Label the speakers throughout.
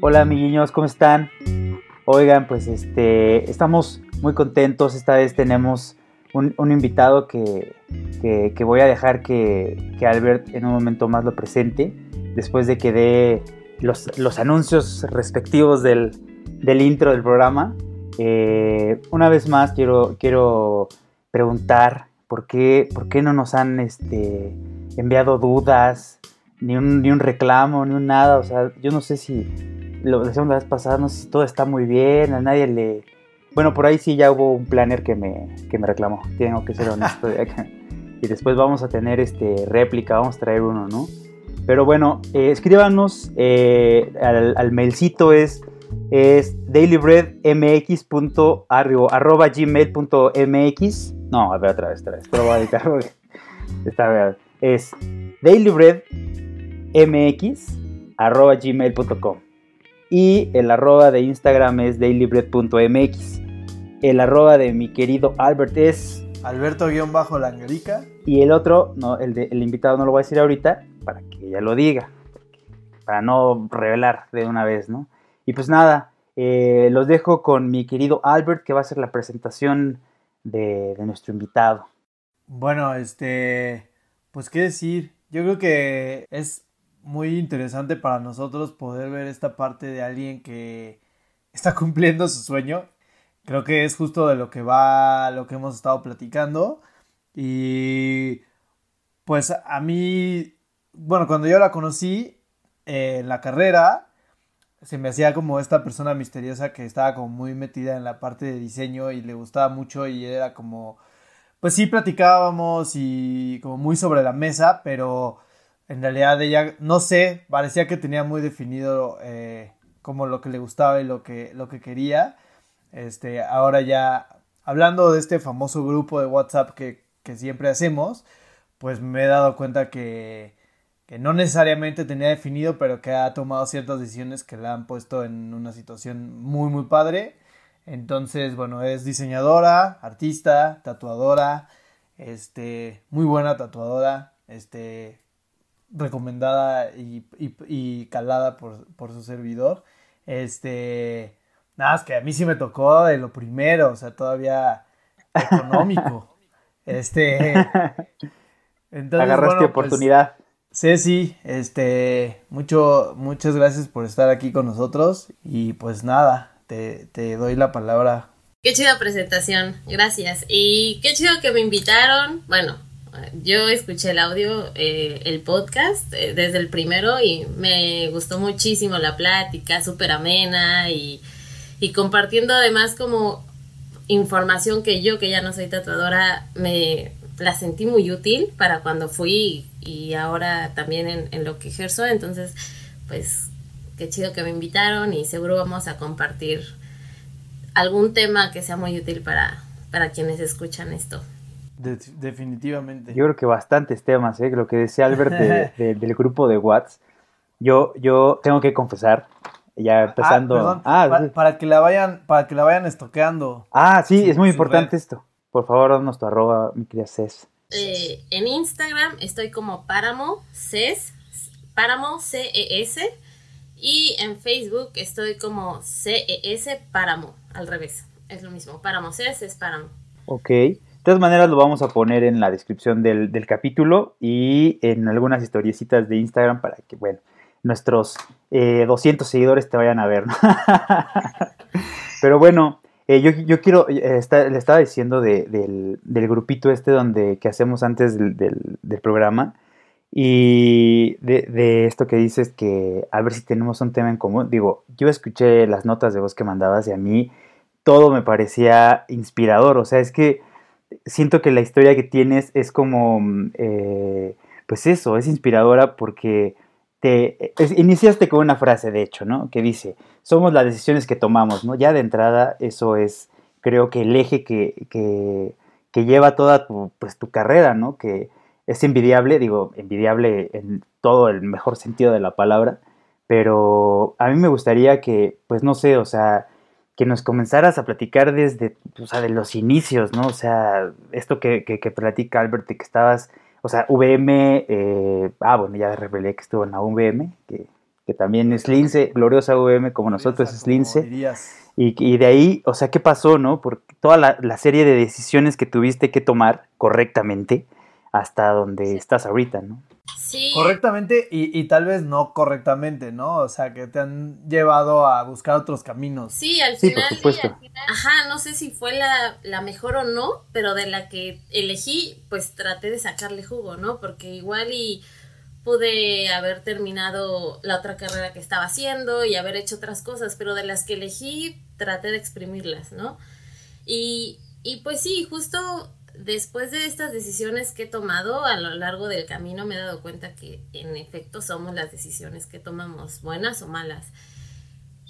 Speaker 1: Hola amiguiños, ¿cómo están? Oigan, pues este, estamos muy contentos. Esta vez tenemos un, invitado que, voy a dejar que, Albert en un momento más lo presente, después de que dé los, anuncios respectivos del, intro del programa. Eh, una vez más quiero, quiero preguntar por qué, por qué no nos han este, enviado dudas, ni un, ni un reclamo, ni un nada. O sea, yo no sé si lo decíamos la vez pasada, no sé si todo está muy bien, a nadie le... Bueno, por ahí sí ya hubo un planner que me, que me reclamó, tengo que ser honesto. y después vamos a tener este réplica, vamos a traer uno, ¿no? Pero bueno, eh, escríbanos eh, al, mailcito es, es dailybreadmx.gmail.mx No, a ver otra vez, otra vez, pero voy a editar está Es dailybreadmx.gmail.com y el arroba de Instagram es dailybread.mx. El arroba de mi querido Albert es...
Speaker 2: Alberto-Langerica.
Speaker 1: Y el otro, no, el, de, el invitado no lo voy a decir ahorita, para que ella lo diga. Para no revelar de una vez, ¿no? Y pues nada, eh, los dejo con mi querido Albert, que va a hacer la presentación de, nuestro invitado.
Speaker 2: Bueno, este, pues qué decir. Yo creo que es muy interesante para nosotros poder ver esta parte de alguien que está cumpliendo su sueño. Creo que es justo de lo que va, lo que hemos estado platicando. Y pues a mí, bueno, cuando yo la conocí eh, en la carrera, se me hacía como esta persona misteriosa que estaba como muy metida en la parte de diseño y le gustaba mucho y era como, pues sí platicábamos y como muy sobre la mesa, pero en realidad ella, no sé, parecía que tenía muy definido eh, como lo que le gustaba y lo que, lo que quería. Este, ahora ya, hablando de este famoso grupo de WhatsApp que, siempre hacemos, pues me he dado cuenta que, que, no necesariamente tenía definido, pero que ha tomado ciertas decisiones que la han puesto en una situación muy, muy padre. Entonces, bueno, es diseñadora, artista, tatuadora, este, muy buena tatuadora, este, recomendada y, calada por, su servidor. Este, nada, es que a mí sí me tocó de lo primero, o sea, todavía económico. este,
Speaker 1: entonces, agarraste pues, oportunidad.
Speaker 2: Ceci, este, mucho, muchas gracias por estar aquí con nosotros y pues nada, te, te doy la palabra.
Speaker 3: Qué chida presentación, gracias. Y qué chido que me invitaron. Bueno, yo escuché el audio, eh, el podcast eh, desde el primero y me gustó muchísimo la plática, súper amena y, compartiendo además como información que yo, que ya no soy tatuadora, me la sentí muy útil para cuando fui y, ahora también en, en, lo que ejerzo. Entonces, pues qué chido que me invitaron y seguro vamos a compartir algún tema que sea muy útil para, para quienes escuchan esto
Speaker 2: definitivamente.
Speaker 1: Yo creo que bastantes temas, ¿eh? lo que decía Albert del grupo de Watts. Yo, yo tengo que confesar, ya ah, empezando.
Speaker 2: Ah, para, que la vayan, para que la vayan estoqueando.
Speaker 1: Ah, sí, es muy importante esto. Por favor, danos tu arroba, mi querida Cés.
Speaker 3: Eh, en Instagram estoy como Páramo Cés, Páramo C-E-S. Y en Facebook estoy como C-E-S Páramo, al revés. Es lo mismo, Páramo Cés es Páramo.
Speaker 1: Ok. De todas maneras lo vamos a poner en la descripción del, capítulo y en algunas historiecitas de Instagram para que, bueno, nuestros 200 eh, seguidores te vayan a ver. Pero bueno, eh, yo, quiero, eh, le estaba diciendo del, grupito este donde que hacemos antes del, programa y de, de, esto que dices que a ver si tenemos un tema en común. Digo, yo escuché las notas de voz que mandabas y a mí todo me parecía inspirador. O sea, es que siento que la historia que tienes es como, mm, eh, pues eso, es inspiradora porque te iniciaste con una frase, de hecho, ¿no? Que dice, somos las decisiones que tomamos, ¿no? Ya de entrada eso es, creo que el eje que, que, lleva toda tu, pues, tu carrera, ¿no? Que es envidiable, digo, envidiable en todo el mejor sentido de la palabra, pero a mí me gustaría que, pues no sé, o sea, que nos comenzaras a platicar desde, o sea, de los inicios, ¿no? O sea, esto que, que, platica Albert, de que estabas o sea, VM, eh, ah, bueno, ya revelé que estuvo en la VM, que, que también es Lince, gloriosa VM como nosotros es Lince. Y, y, de ahí, o sea, ¿qué pasó, no? Porque toda la, la, serie de decisiones que tuviste que tomar correctamente hasta donde estás ahorita, ¿no?
Speaker 2: Sí. Correctamente y, y, tal vez no correctamente, ¿no? O sea, que te han llevado a buscar otros caminos.
Speaker 3: Sí, al
Speaker 1: sí,
Speaker 3: final.
Speaker 1: Por supuesto.
Speaker 3: Ajá, no sé si fue la, la mejor o no, pero de la que elegí, pues traté de sacarle jugo, ¿no? Porque igual y pude haber terminado la otra carrera que estaba haciendo y haber hecho otras cosas, pero de las que elegí traté de exprimirlas, ¿no? Y, y pues sí, justo después de estas decisiones que he tomado a lo largo del camino me he dado cuenta que en efecto somos las decisiones que tomamos, buenas o malas.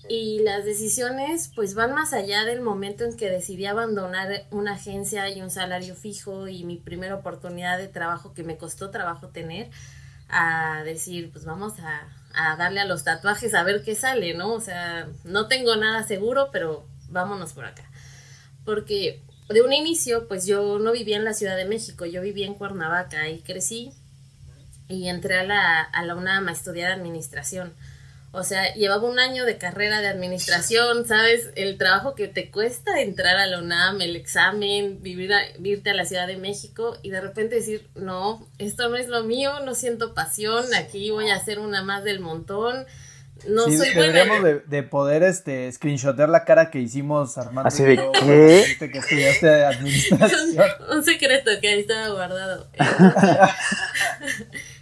Speaker 3: Y las decisiones pues van más allá del momento en que decidí abandonar una agencia y un salario fijo y mi primera oportunidad de trabajo que me costó trabajo tener a decir pues vamos a, a darle a los tatuajes a ver qué sale, ¿no? O sea, no tengo nada seguro, pero vámonos por acá. Porque de un inicio, pues yo no vivía en la Ciudad de México, yo vivía en Cuernavaca y crecí y entré a la, a la UNAM a estudiar administración. O sea, llevaba un año de carrera de administración, ¿sabes? El trabajo que te cuesta entrar a la UNAM, el examen, vivir a, vivirte a la Ciudad de México y de repente decir, no, esto no es lo mío, no siento pasión, aquí voy a ser una más del montón no sí, soy
Speaker 2: deberíamos buena. De, de, poder este screenshotear la cara que hicimos Armando
Speaker 1: así de qué
Speaker 2: que estudiaste administración.
Speaker 3: Un secreto que ahí estaba guardado.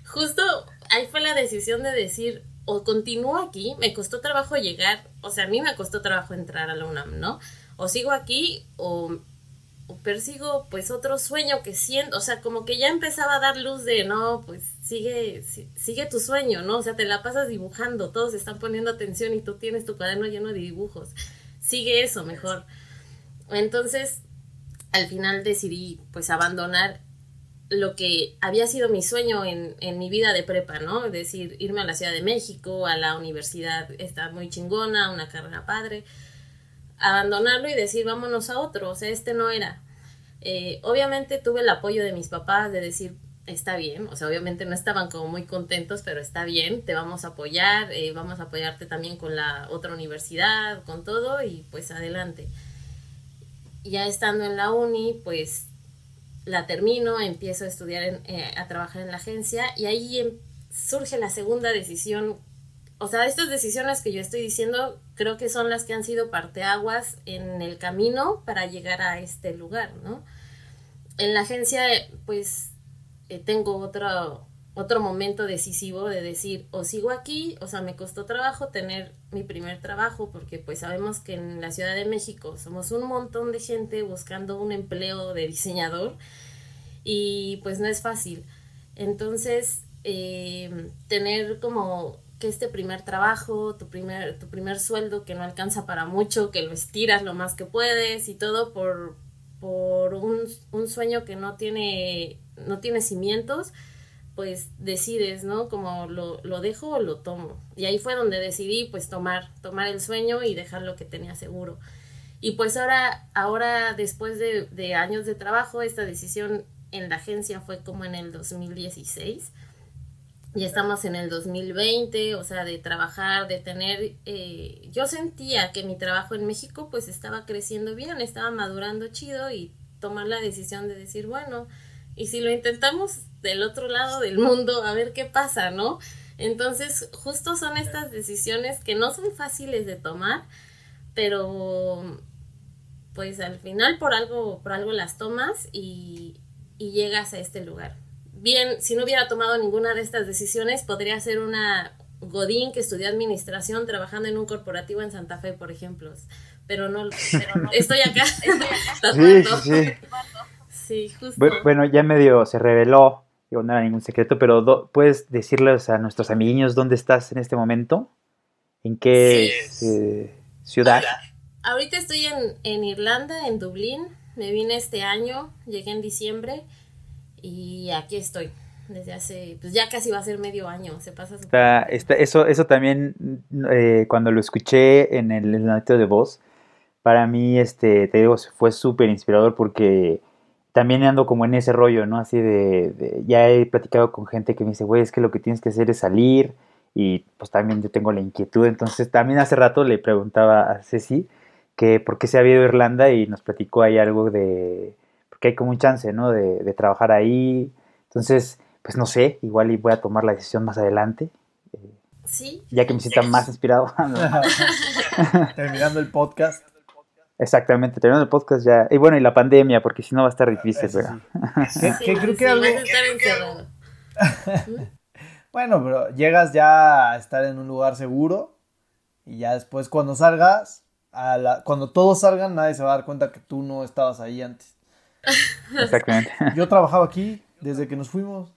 Speaker 3: Justo ahí fue la decisión de decir o continúo aquí me costó trabajo llegar o sea a mí me costó trabajo entrar a la UNAM no o sigo aquí o persigo pues otro sueño que siento, o sea, como que ya empezaba a dar luz de, no, pues sigue, sigue tu sueño, ¿no? O sea, te la pasas dibujando, todos están poniendo atención y tú tienes tu cuaderno lleno de dibujos, sigue eso mejor. Entonces, al final decidí pues abandonar lo que había sido mi sueño en, en mi vida de prepa, ¿no? Es decir, irme a la Ciudad de México, a la universidad, está muy chingona, una carrera padre abandonarlo y decir vámonos a otro, o sea, este no era. Eh, obviamente tuve el apoyo de mis papás de decir, está bien, o sea, obviamente no estaban como muy contentos, pero está bien, te vamos a apoyar, eh, vamos a apoyarte también con la otra universidad, con todo y pues adelante. Ya estando en la uni, pues la termino, empiezo a estudiar, eh, a trabajar en la agencia y ahí em, surge la segunda decisión o sea, estas decisiones que yo estoy diciendo creo que son las que han sido parteaguas en el camino para llegar a este lugar, ¿no? En la agencia, pues, eh, tengo otro, otro momento decisivo de decir, o sigo aquí, o sea, me costó trabajo tener mi primer trabajo, porque pues sabemos que en la Ciudad de México somos un montón de gente buscando un empleo de diseñador y pues no es fácil. Entonces, eh, tener como que este primer trabajo, tu primer, tu primer sueldo que no alcanza para mucho, que lo estiras lo más que puedes y todo por, por un, un sueño que no tiene, no tiene cimientos, pues decides, ¿no? Como lo, lo dejo o lo tomo. Y ahí fue donde decidí pues tomar, tomar el sueño y dejar lo que tenía seguro. Y pues ahora, ahora después de, años de trabajo, esta decisión en la agencia fue como en el 2016 ya estamos en el 2020, o sea, de trabajar, de tener, eh, yo sentía que mi trabajo en México pues estaba creciendo bien, estaba madurando chido y tomar la decisión de decir, bueno, y si lo intentamos del otro lado del mundo, a ver qué pasa, ¿no? Entonces, justo son estas decisiones que no son fáciles de tomar, pero pues al final por algo, por algo las tomas y, y llegas a este lugar bien, si no hubiera tomado ninguna de estas decisiones, podría ser una Godín que estudió administración trabajando en un corporativo en Santa Fe, por ejemplo. Pero no, estoy acá.
Speaker 1: sí, sí,
Speaker 3: sí. Justo.
Speaker 1: Bueno, ya medio se reveló, digo, no era ningún secreto, pero ¿puedes decirles a nuestros amiguitos dónde estás en este momento? ¿En qué eh, ciudad?
Speaker 3: Ahorita estoy en, en Irlanda, en Dublín. Me vine este año, llegué en diciembre y aquí estoy desde hace, pues ya casi va a ser medio año, se pasa
Speaker 1: está, está, eso, eso también, eh, cuando lo escuché en el, el de voz, para mí, este, te digo, fue súper inspirador porque también ando como en ese rollo, ¿no? Así de, ya he platicado con gente que me dice, güey, es que lo que tienes que hacer es salir y pues también yo tengo la inquietud. Entonces también hace rato le preguntaba a Ceci que por qué se había ido a Irlanda y nos platicó ahí algo de, porque hay como un chance, ¿no? De, de trabajar ahí. Entonces, pues no sé, igual y voy a tomar la decisión más adelante.
Speaker 3: Sí.
Speaker 1: Ya que me sienta más inspirado.
Speaker 2: Terminando el podcast.
Speaker 1: Exactamente, terminando el podcast ya. Y bueno, y la pandemia, porque si no va a estar difícil, pero...
Speaker 2: que, creo que algo... bueno, pero llegas ya a estar en un lugar seguro y ya después cuando salgas, a la... cuando todos salgan, nadie se va a dar cuenta que tú no estabas ahí antes.
Speaker 1: Exactamente.
Speaker 2: Yo trabajaba aquí desde que nos fuimos.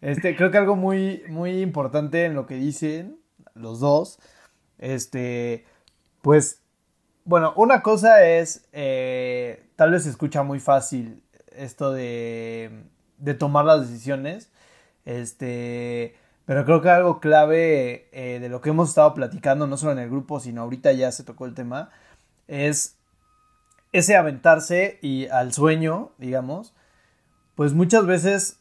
Speaker 2: Este, creo que algo muy, muy importante en lo que dicen los dos, este, pues, bueno, una cosa es, eh, tal vez se escucha muy fácil esto de, de tomar las decisiones, este, pero creo que algo clave eh, de lo que hemos estado platicando, no solo en el grupo, sino ahorita ya se tocó el tema, es ese aventarse y al sueño, digamos, pues muchas veces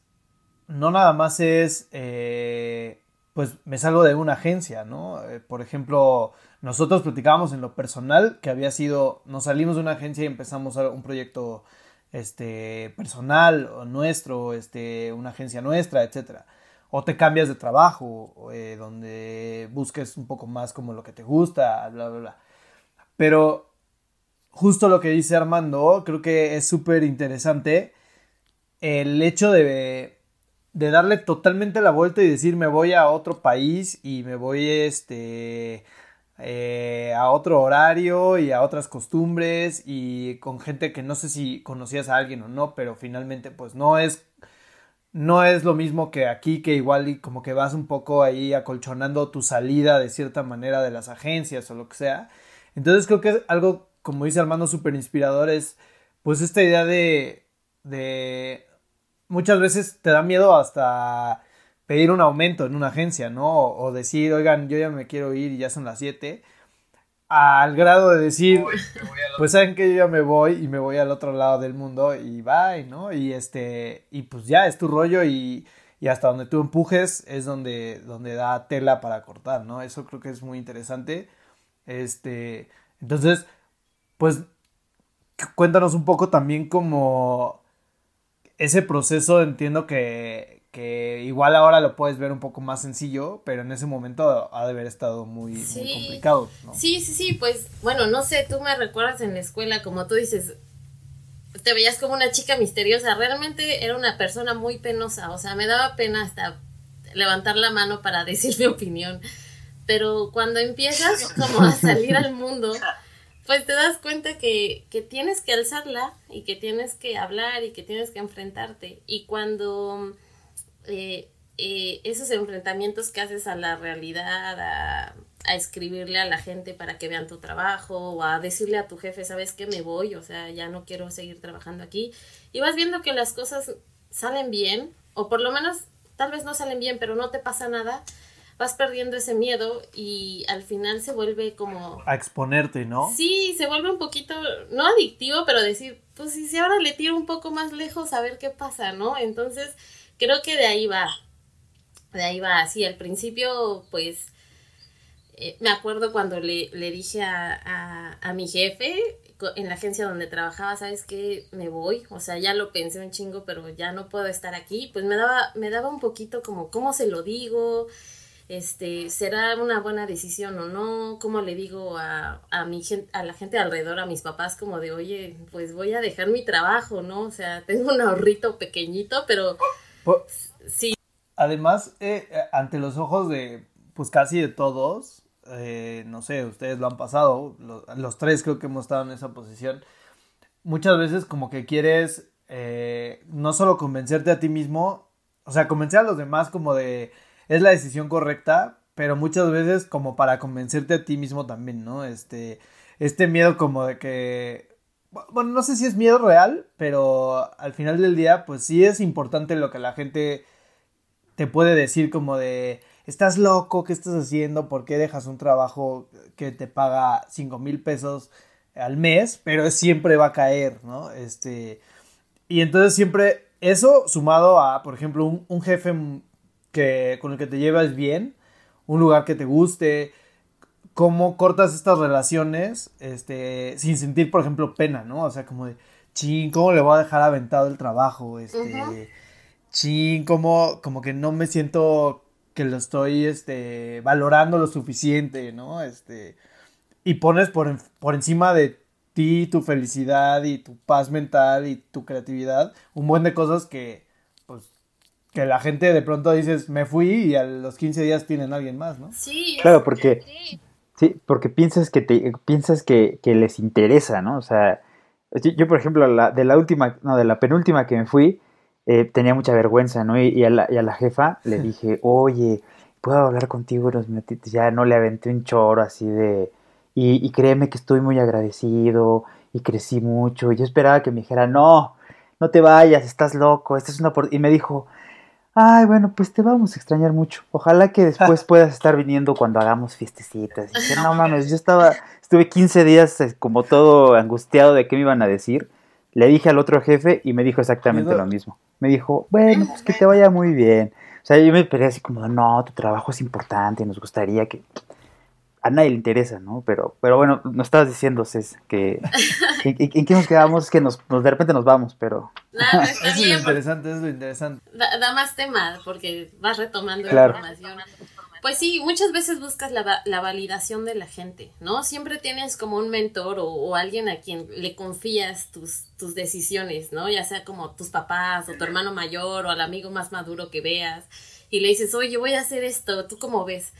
Speaker 2: no nada más es, eh, pues me salgo de una agencia, ¿no? Por ejemplo, nosotros platicábamos en lo personal que había sido, nos salimos de una agencia y empezamos un proyecto este, personal o nuestro, este, una agencia nuestra, etcétera. O te cambias de trabajo, eh, donde busques un poco más como lo que te gusta, bla, bla, bla. Pero justo lo que dice Armando, creo que es súper interesante el hecho de, de darle totalmente la vuelta y decir me voy a otro país y me voy este eh, a otro horario y a otras costumbres y con gente que no sé si conocías a alguien o no, pero finalmente pues no es no es lo mismo que aquí que igual y como que vas un poco ahí acolchonando tu salida de cierta manera de las agencias o lo que sea. Entonces creo que es algo como dice Armando súper inspirador es pues esta idea de de muchas veces te da miedo hasta pedir un aumento en una agencia, ¿no? O, decir, oigan, yo ya me quiero ir y ya son las 7. Al grado de decir, pues saben que yo ya me voy y me voy al otro lado del mundo y bye, ¿no? Y este, y pues ya es tu rollo y, y hasta donde tú empujes es donde, donde da tela para cortar, ¿no? Eso creo que es muy interesante. Este, entonces, pues cuéntanos un poco también como ese proceso entiendo que, que, igual ahora lo puedes ver un poco más sencillo, pero en ese momento ha de haber estado muy, complicado.
Speaker 3: Sí, sí, sí, pues bueno, no sé, tú me recuerdas en la escuela, como tú dices, te veías como una chica misteriosa, realmente era una persona muy penosa, o sea, me daba pena hasta levantar la mano para decir mi opinión, pero cuando empiezas como a salir al mundo pues te das cuenta que, tienes que alzarla y que tienes que hablar y que tienes que enfrentarte. Y cuando eh, eh, esos enfrentamientos que haces a la realidad, a, escribirle a la gente para que vean tu trabajo o a decirle a tu jefe, sabes que me voy, o sea, ya no quiero seguir trabajando aquí, y vas viendo que las cosas salen bien, o por lo menos tal vez no salen bien, pero no te pasa nada, vas perdiendo ese miedo y al final se vuelve como...
Speaker 2: A exponerte, ¿no?
Speaker 3: Sí, se vuelve un poquito, no adictivo, pero decir, pues si ahora le tiro un poco más lejos a ver qué pasa, ¿no? Entonces, creo que de ahí va. De ahí va, sí, al principio, pues, eh, me acuerdo cuando le, le dije a, a, mi jefe en la agencia donde trabajaba, ¿sabes qué? Me voy, o sea, ya lo pensé un chingo, pero ya no puedo estar aquí, pues me daba, me daba un poquito como, ¿cómo se lo digo? este, será una buena decisión o no, cómo le digo a, a, mi gente, a la gente alrededor, a mis papás, como de, oye, pues voy a dejar mi trabajo, ¿no? O sea, tengo un ahorrito pequeñito, pero sí.
Speaker 2: Además, eh, eh, ante los ojos de, pues casi de todos, eh, no sé, ustedes lo han pasado, los, los, tres creo que hemos estado en esa posición, muchas veces como que quieres no solo convencerte a ti mismo, o sea, convencer a los demás como de es la decisión correcta, pero muchas veces como para convencerte a ti mismo también, ¿no? Este, este miedo como de que, bueno, no sé si es miedo real, pero al final del día, pues sí es importante lo que la gente te puede decir como de, estás loco, ¿qué estás haciendo? ¿Por qué dejas un trabajo que te paga cinco mil pesos al mes, pero siempre va a caer, ¿no? Este, y entonces siempre eso sumado a, por ejemplo, un, un jefe que, con el que te llevas bien, un lugar que te guste, cómo cortas estas relaciones este, sin sentir, por ejemplo, pena, ¿no? O sea, como de, ching, ¿cómo le voy a dejar aventado el trabajo? Este, ching, ¿cómo, como que no me siento que lo estoy este, valorando lo suficiente, ¿no? Este, y pones por, por encima de ti tu felicidad y tu paz mental y tu creatividad un buen de cosas que, pues, que la gente de pronto dices, me fui y a los 15 días tienen a alguien más, ¿no?
Speaker 3: Sí.
Speaker 1: Claro, porque, sí, porque piensas que te, piensas que, que les interesa, ¿no? O sea, yo, por ejemplo, la, de la última, no, de la penúltima que me fui, eh, tenía mucha vergüenza, ¿no? Y, a la, y, a la, jefa le dije, oye, ¿puedo hablar contigo unos minutitos? Ya no le aventé un choro así de... Y, y, créeme que estoy muy agradecido y crecí mucho. Y yo esperaba que me dijera, no, no te vayas, estás loco, esta es una... Y me dijo, ay, bueno, pues te vamos a extrañar mucho. Ojalá que después puedas estar viniendo cuando hagamos fiestecitas. Y dije, no mames, yo estaba, estuve 15 días eh, como todo angustiado de qué me iban a decir. Le dije al otro jefe y me dijo exactamente lo mismo. Me dijo, bueno, pues que te vaya muy bien. O sea, yo me esperé así como, no, tu trabajo es importante, nos gustaría que... A nadie le interesa, ¿no? Pero, pero bueno, nos estabas diciendo, Cés, que... ¿En, qué nos quedamos? Que nos, de repente nos vamos, pero...
Speaker 3: Nada, está
Speaker 2: es
Speaker 3: bien,
Speaker 2: lo interesante, es lo interesante.
Speaker 3: Da, da, más tema, porque vas retomando claro. la información. Pues sí, muchas veces buscas la, la, validación de la gente, ¿no? Siempre tienes como un mentor o, o, alguien a quien le confías tus, tus decisiones, ¿no? Ya sea como tus papás o tu hermano mayor o al amigo más maduro que veas y le dices, oye, voy a hacer esto, ¿tú cómo ves?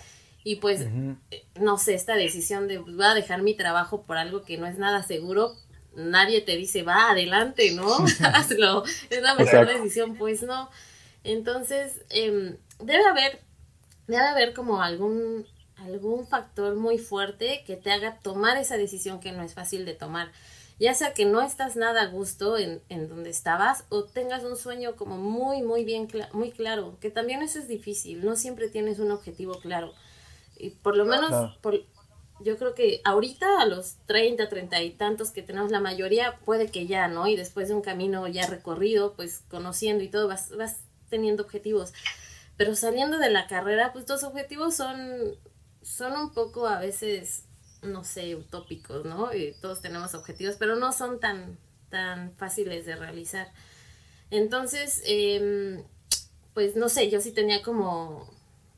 Speaker 3: Y pues, uh -huh. no sé, esta decisión de voy a dejar mi trabajo por algo que no es nada seguro, nadie te dice, va, adelante, ¿no? Hazlo, es la mejor Exacto. decisión, pues no. Entonces, eh, debe haber debe haber como algún, algún factor muy fuerte que te haga tomar esa decisión que no es fácil de tomar. Ya sea que no estás nada a gusto en, en donde estabas o tengas un sueño como muy, muy bien, cl muy claro, que también eso es difícil, no siempre tienes un objetivo claro. Y por lo menos, claro. por, yo creo que ahorita a los 30, 30 y tantos que tenemos la mayoría, puede que ya, ¿no? Y después de un camino ya recorrido, pues conociendo y todo, vas, vas teniendo objetivos pero saliendo de la carrera, pues tus objetivos son, son un poco a veces, no sé, utópicos, ¿no? Y todos tenemos objetivos, pero no son tan, tan fáciles de realizar. Entonces, eh, pues no sé, yo sí tenía como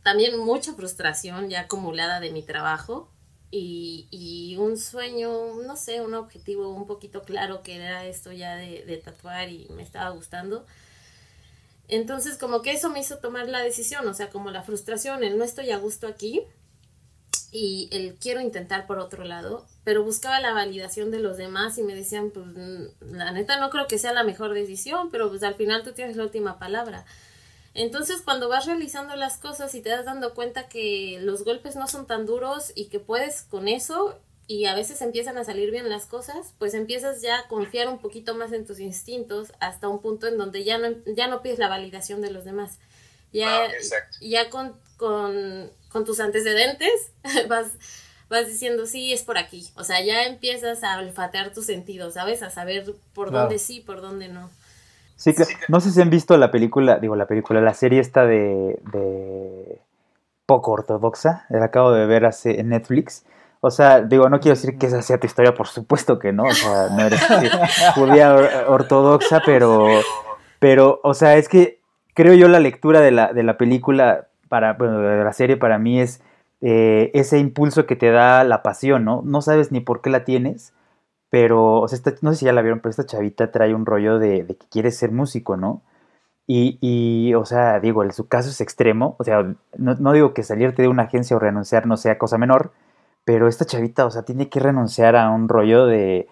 Speaker 3: también mucha frustración ya acumulada de mi trabajo y, y un sueño, no sé, un objetivo un poquito claro que era esto ya de, tatuar y me estaba gustando. Entonces, como que eso me hizo tomar la decisión, o sea, como la frustración, el no estoy a gusto aquí y el quiero intentar por otro lado, pero buscaba la validación de los demás y me decían, pues la neta no creo que sea la mejor decisión, pero pues al final tú tienes la última palabra. Entonces, cuando vas realizando las cosas y te das dando cuenta que los golpes no son tan duros y que puedes con eso y a veces empiezan a salir bien las cosas, pues empiezas ya a confiar un poquito más en tus instintos hasta un punto en donde ya no, ya no pides la validación de los demás. Ya, ah, ya con, con, con, tus antecedentes vas, vas diciendo, sí, es por aquí. O sea, ya empiezas a olfatear tus sentidos, ¿sabes? A saber por claro. dónde sí, por dónde no.
Speaker 1: Sí, claro. no sé si han visto la película, digo, la película, la serie esta de, de poco ortodoxa, la acabo de ver hace, en Netflix o sea, digo, no quiero decir que esa sea tu historia, por supuesto que no. O sea, no eres judía ortodoxa, pero, pero, o sea, es que creo yo la lectura de la, de la película, para, bueno, de la serie para mí es eh, ese impulso que te da la pasión, ¿no? No sabes ni por qué la tienes, pero, o sea, esta, no sé si ya la vieron, pero esta chavita trae un rollo de, que quiere ser músico, ¿no? Y, y, o sea, digo, su caso es extremo, o sea, no, no digo que salirte de una agencia o renunciar no sea cosa menor, pero esta chavita, o sea, tiene que renunciar a un rollo de,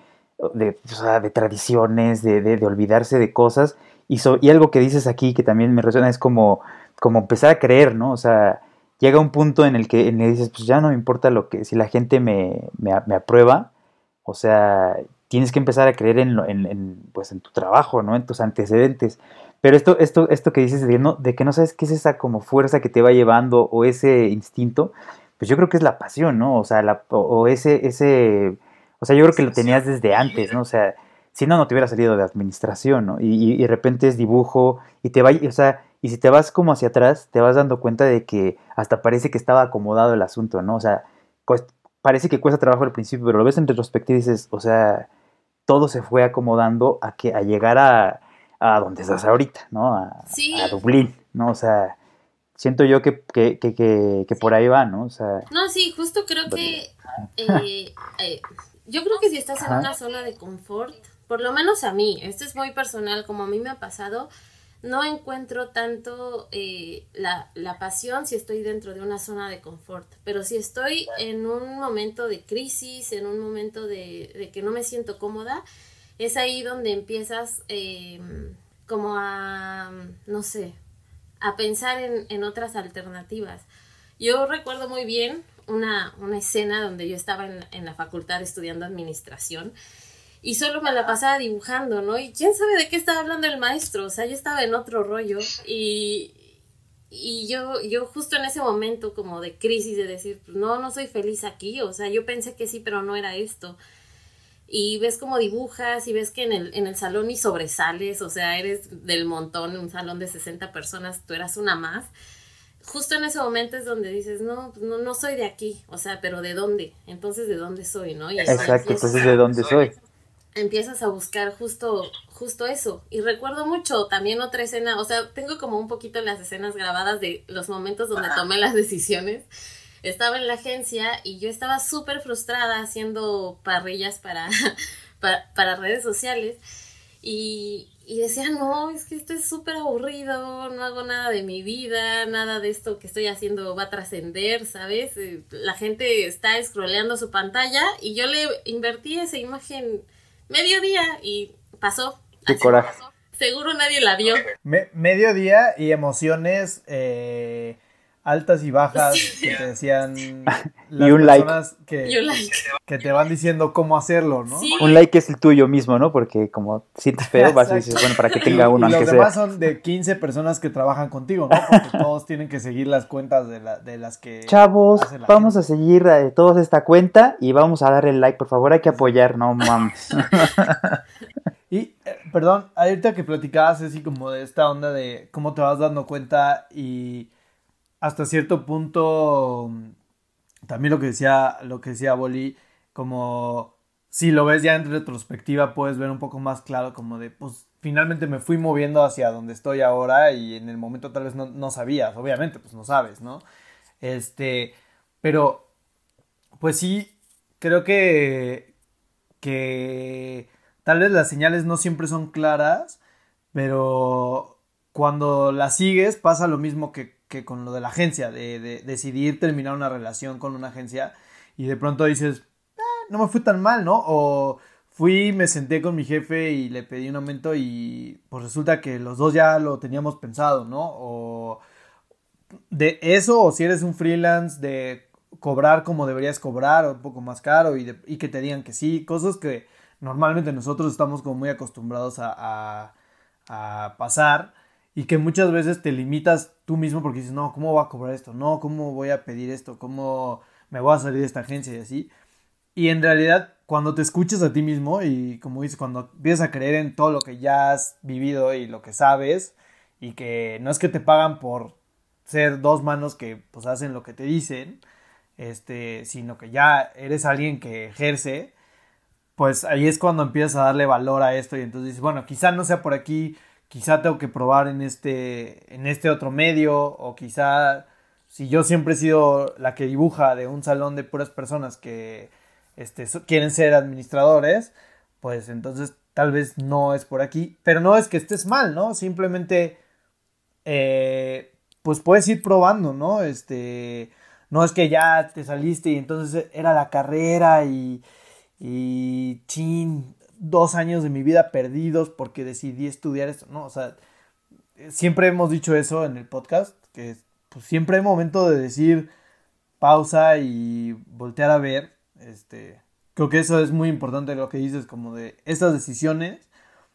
Speaker 1: de, o sea, de tradiciones, de, de, de, olvidarse de cosas. Y, so, y algo que dices aquí que también me resuena es como, como empezar a creer, ¿no? O sea, llega un punto en el que, en el que dices, pues ya no me importa lo que, si la gente me, me aprueba, o sea, tienes que empezar a creer en, en, en, pues en tu trabajo, ¿no? En tus antecedentes. Pero esto, esto, esto que dices de, no, de que no sabes qué es esa como fuerza que te va llevando o ese instinto, pues yo creo que es la pasión, ¿no? O sea, la, o ese, ese, O sea, yo creo que lo tenías desde antes, ¿no? O sea, si no, no te hubiera salido de administración, ¿no? Y, y, de repente es dibujo y te va, o sea, y si te vas como hacia atrás, te vas dando cuenta de que hasta parece que estaba acomodado el asunto, ¿no? O sea, parece que cuesta trabajo al principio, pero lo ves en retrospectiva y dices, o sea, todo se fue acomodando a que a llegar a, a donde estás ahorita, ¿no? A, a Dublín, ¿no? O sea, siento yo que, que, que, que, por ahí va, ¿no? O sea,
Speaker 3: no, sí, justo creo que eh, eh, yo creo que si estás en una zona de confort, por lo menos a mí, esto es muy personal, como a mí me ha pasado, no encuentro tanto eh, la, la, pasión si estoy dentro de una zona de confort, pero si estoy en un momento de crisis, en un momento de, de que no me siento cómoda, es ahí donde empiezas em, como a, no sé, a pensar en, en, otras alternativas. Yo recuerdo muy bien una, una escena donde yo estaba en, en la facultad estudiando administración y solo me la pasaba dibujando, ¿no? Y quién sabe de qué estaba hablando el maestro, o sea, yo estaba en otro rollo y, y yo, yo justo en ese momento como de crisis de decir, pues, no, no soy feliz aquí, o sea, yo pensé que sí, pero no era esto. Y ves cómo dibujas y ves que en el, en el salón y sobresales, o sea, eres del montón, un salón de 60 personas, tú eras una más. Justo en ese momento es donde dices, no, pues, no, no soy de aquí, o sea, pero ¿de dónde? Entonces, ¿de dónde soy, no?
Speaker 1: Exacto, entonces, ¿de dónde soy?
Speaker 3: Empiezas a buscar justo, justo eso. Y recuerdo mucho también otra escena, o sea, tengo como un poquito las escenas grabadas de los momentos donde tomé las decisiones. Estaba en la agencia y yo estaba súper frustrada haciendo parrillas para, para, redes sociales. Y, y decía, no, es que esto es súper aburrido, no hago nada de mi vida, nada de esto que estoy haciendo va a trascender, ¿sabes? Eh, la gente está scrolleando su pantalla y yo le invertí esa imagen mediodía y pasó.
Speaker 1: Qué coraje.
Speaker 3: Seguro nadie la vio.
Speaker 2: mediodía y emociones eh, altas y bajas que te decían
Speaker 1: las y un
Speaker 2: personas Que, que te van diciendo cómo hacerlo, ¿no?
Speaker 1: Un like es el tuyo mismo, ¿no? Porque como sientes feo, vas y dices, bueno, para que tenga uno,
Speaker 2: y los demás son de 15 personas que trabajan contigo, ¿no? Porque todos tienen que seguir las cuentas de, la, de las que...
Speaker 1: Chavos, vamos a seguir eh, todos esta cuenta y vamos a darle like, por favor, hay que apoyar, no mames.
Speaker 2: Y, eh, perdón, ahorita que platicabas así como de esta onda de cómo te vas dando cuenta y hasta cierto punto, también lo que decía, lo que decía Boli, como si lo ves ya en retrospectiva, puedes ver un poco más claro como de, pues finalmente me fui moviendo hacia donde estoy ahora y en el momento tal vez no, no sabías, obviamente, pues no sabes, ¿no? Este, pero, pues sí, creo que, que tal vez las señales no siempre son claras, pero cuando las sigues pasa lo mismo que que con lo de la agencia, de, decidir terminar una relación con una agencia y de pronto dices, ah, no me fue tan mal, ¿no? O fui, me senté con mi jefe y le pedí un aumento y pues resulta que los dos ya lo teníamos pensado, ¿no? O de eso, o si eres un freelance, de cobrar como deberías cobrar, o un poco más caro y, y que te digan que sí, cosas que normalmente nosotros estamos como muy acostumbrados a pasar y que muchas veces te limitas tú mismo porque dices, no, ¿cómo voy a cobrar esto? No, ¿cómo voy a pedir esto? ¿Cómo me voy a salir de esta agencia y así? Y en realidad, cuando te escuchas a ti mismo y como dices, cuando empiezas a creer en todo lo que ya has vivido y lo que sabes, y que no es que te pagan por ser dos manos que pues hacen lo que te dicen, este, sino que ya eres alguien que ejerce, pues ahí es cuando empiezas a darle valor a esto y entonces dices, bueno, quizá no sea por aquí, quizá tengo que probar en este, en este otro medio, o quizá si yo siempre he sido la que dibuja de un salón de puras personas que este, quieren ser administradores, pues entonces tal vez no es por aquí, pero no es que estés mal, ¿no? Simplemente, eh, pues puedes ir probando, ¿no? Este, no es que ya te saliste y entonces era la carrera y, y chin, dos años de mi vida perdidos porque decidí estudiar esto, ¿no? O sea, siempre hemos dicho eso en el podcast, que pues, siempre hay momento de decir pausa y voltear a ver, este, creo que eso es muy importante lo que dices, como de estas decisiones,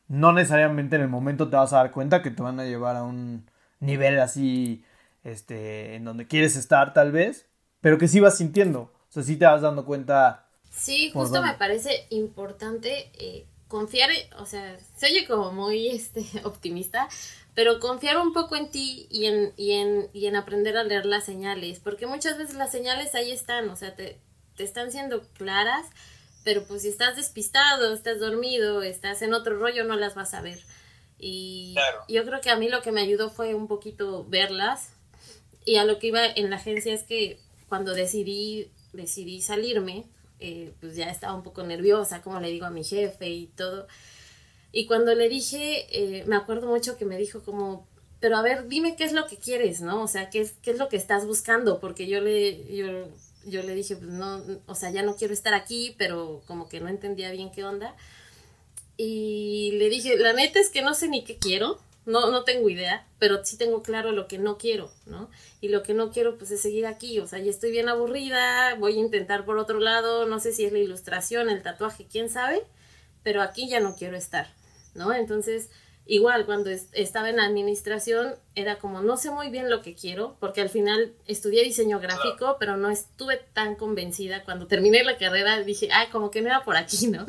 Speaker 2: no necesariamente en el momento te vas a dar cuenta que te van a llevar a un nivel así, este, en donde quieres estar tal vez, pero que sí vas sintiendo, o sea, sí te vas dando cuenta
Speaker 3: Sí, justo me parece importante eh, confiar, o sea, se oye como muy este, optimista, pero confiar un poco en ti y en, y, en, y en aprender a leer las señales, porque muchas veces las señales ahí están, o sea, te, te están siendo claras, pero pues si estás despistado, estás dormido, estás en otro rollo, no las vas a ver. Y yo creo que a mí lo que me ayudó fue un poquito verlas. Y a lo que iba en la agencia es que cuando decidí, decidí salirme, eh, pues ya estaba un poco nerviosa, como le digo a mi jefe y todo. Y cuando le dije, eh, me acuerdo mucho que me dijo como, pero a ver, dime qué es lo que quieres, ¿no? O sea, qué es, qué es lo que estás buscando, porque yo le, yo, yo le dije, pues no, o sea, ya no quiero estar aquí, pero como que no entendía bien qué onda. Y le dije, la neta es que no sé ni qué quiero, no, no tengo idea, pero sí tengo claro lo que no quiero, ¿no? Y lo que no quiero pues es seguir aquí, o sea, ya estoy bien aburrida, voy a intentar por otro lado, no sé si es la ilustración, el tatuaje, quién sabe, pero aquí ya no quiero estar, ¿no? Entonces, igual cuando estaba en administración era como no sé muy bien lo que quiero porque al final estudié diseño gráfico pero no estuve tan convencida. Cuando terminé la carrera dije ay como que no era por aquí no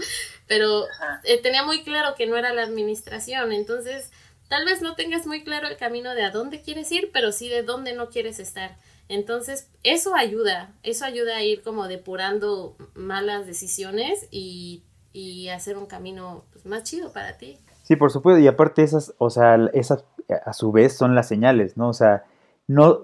Speaker 3: pero eh, tenía muy claro que no era la administración. Entonces tal vez no tengas muy claro el camino de a dónde quieres ir pero sí de dónde no quieres estar entonces eso ayuda eso ayuda a ir como depurando malas decisiones y, y hacer un camino pues, más chido para ti
Speaker 1: Sí, por supuesto, y aparte esas, o sea, esas a su vez son las señales, ¿no? O sea, no,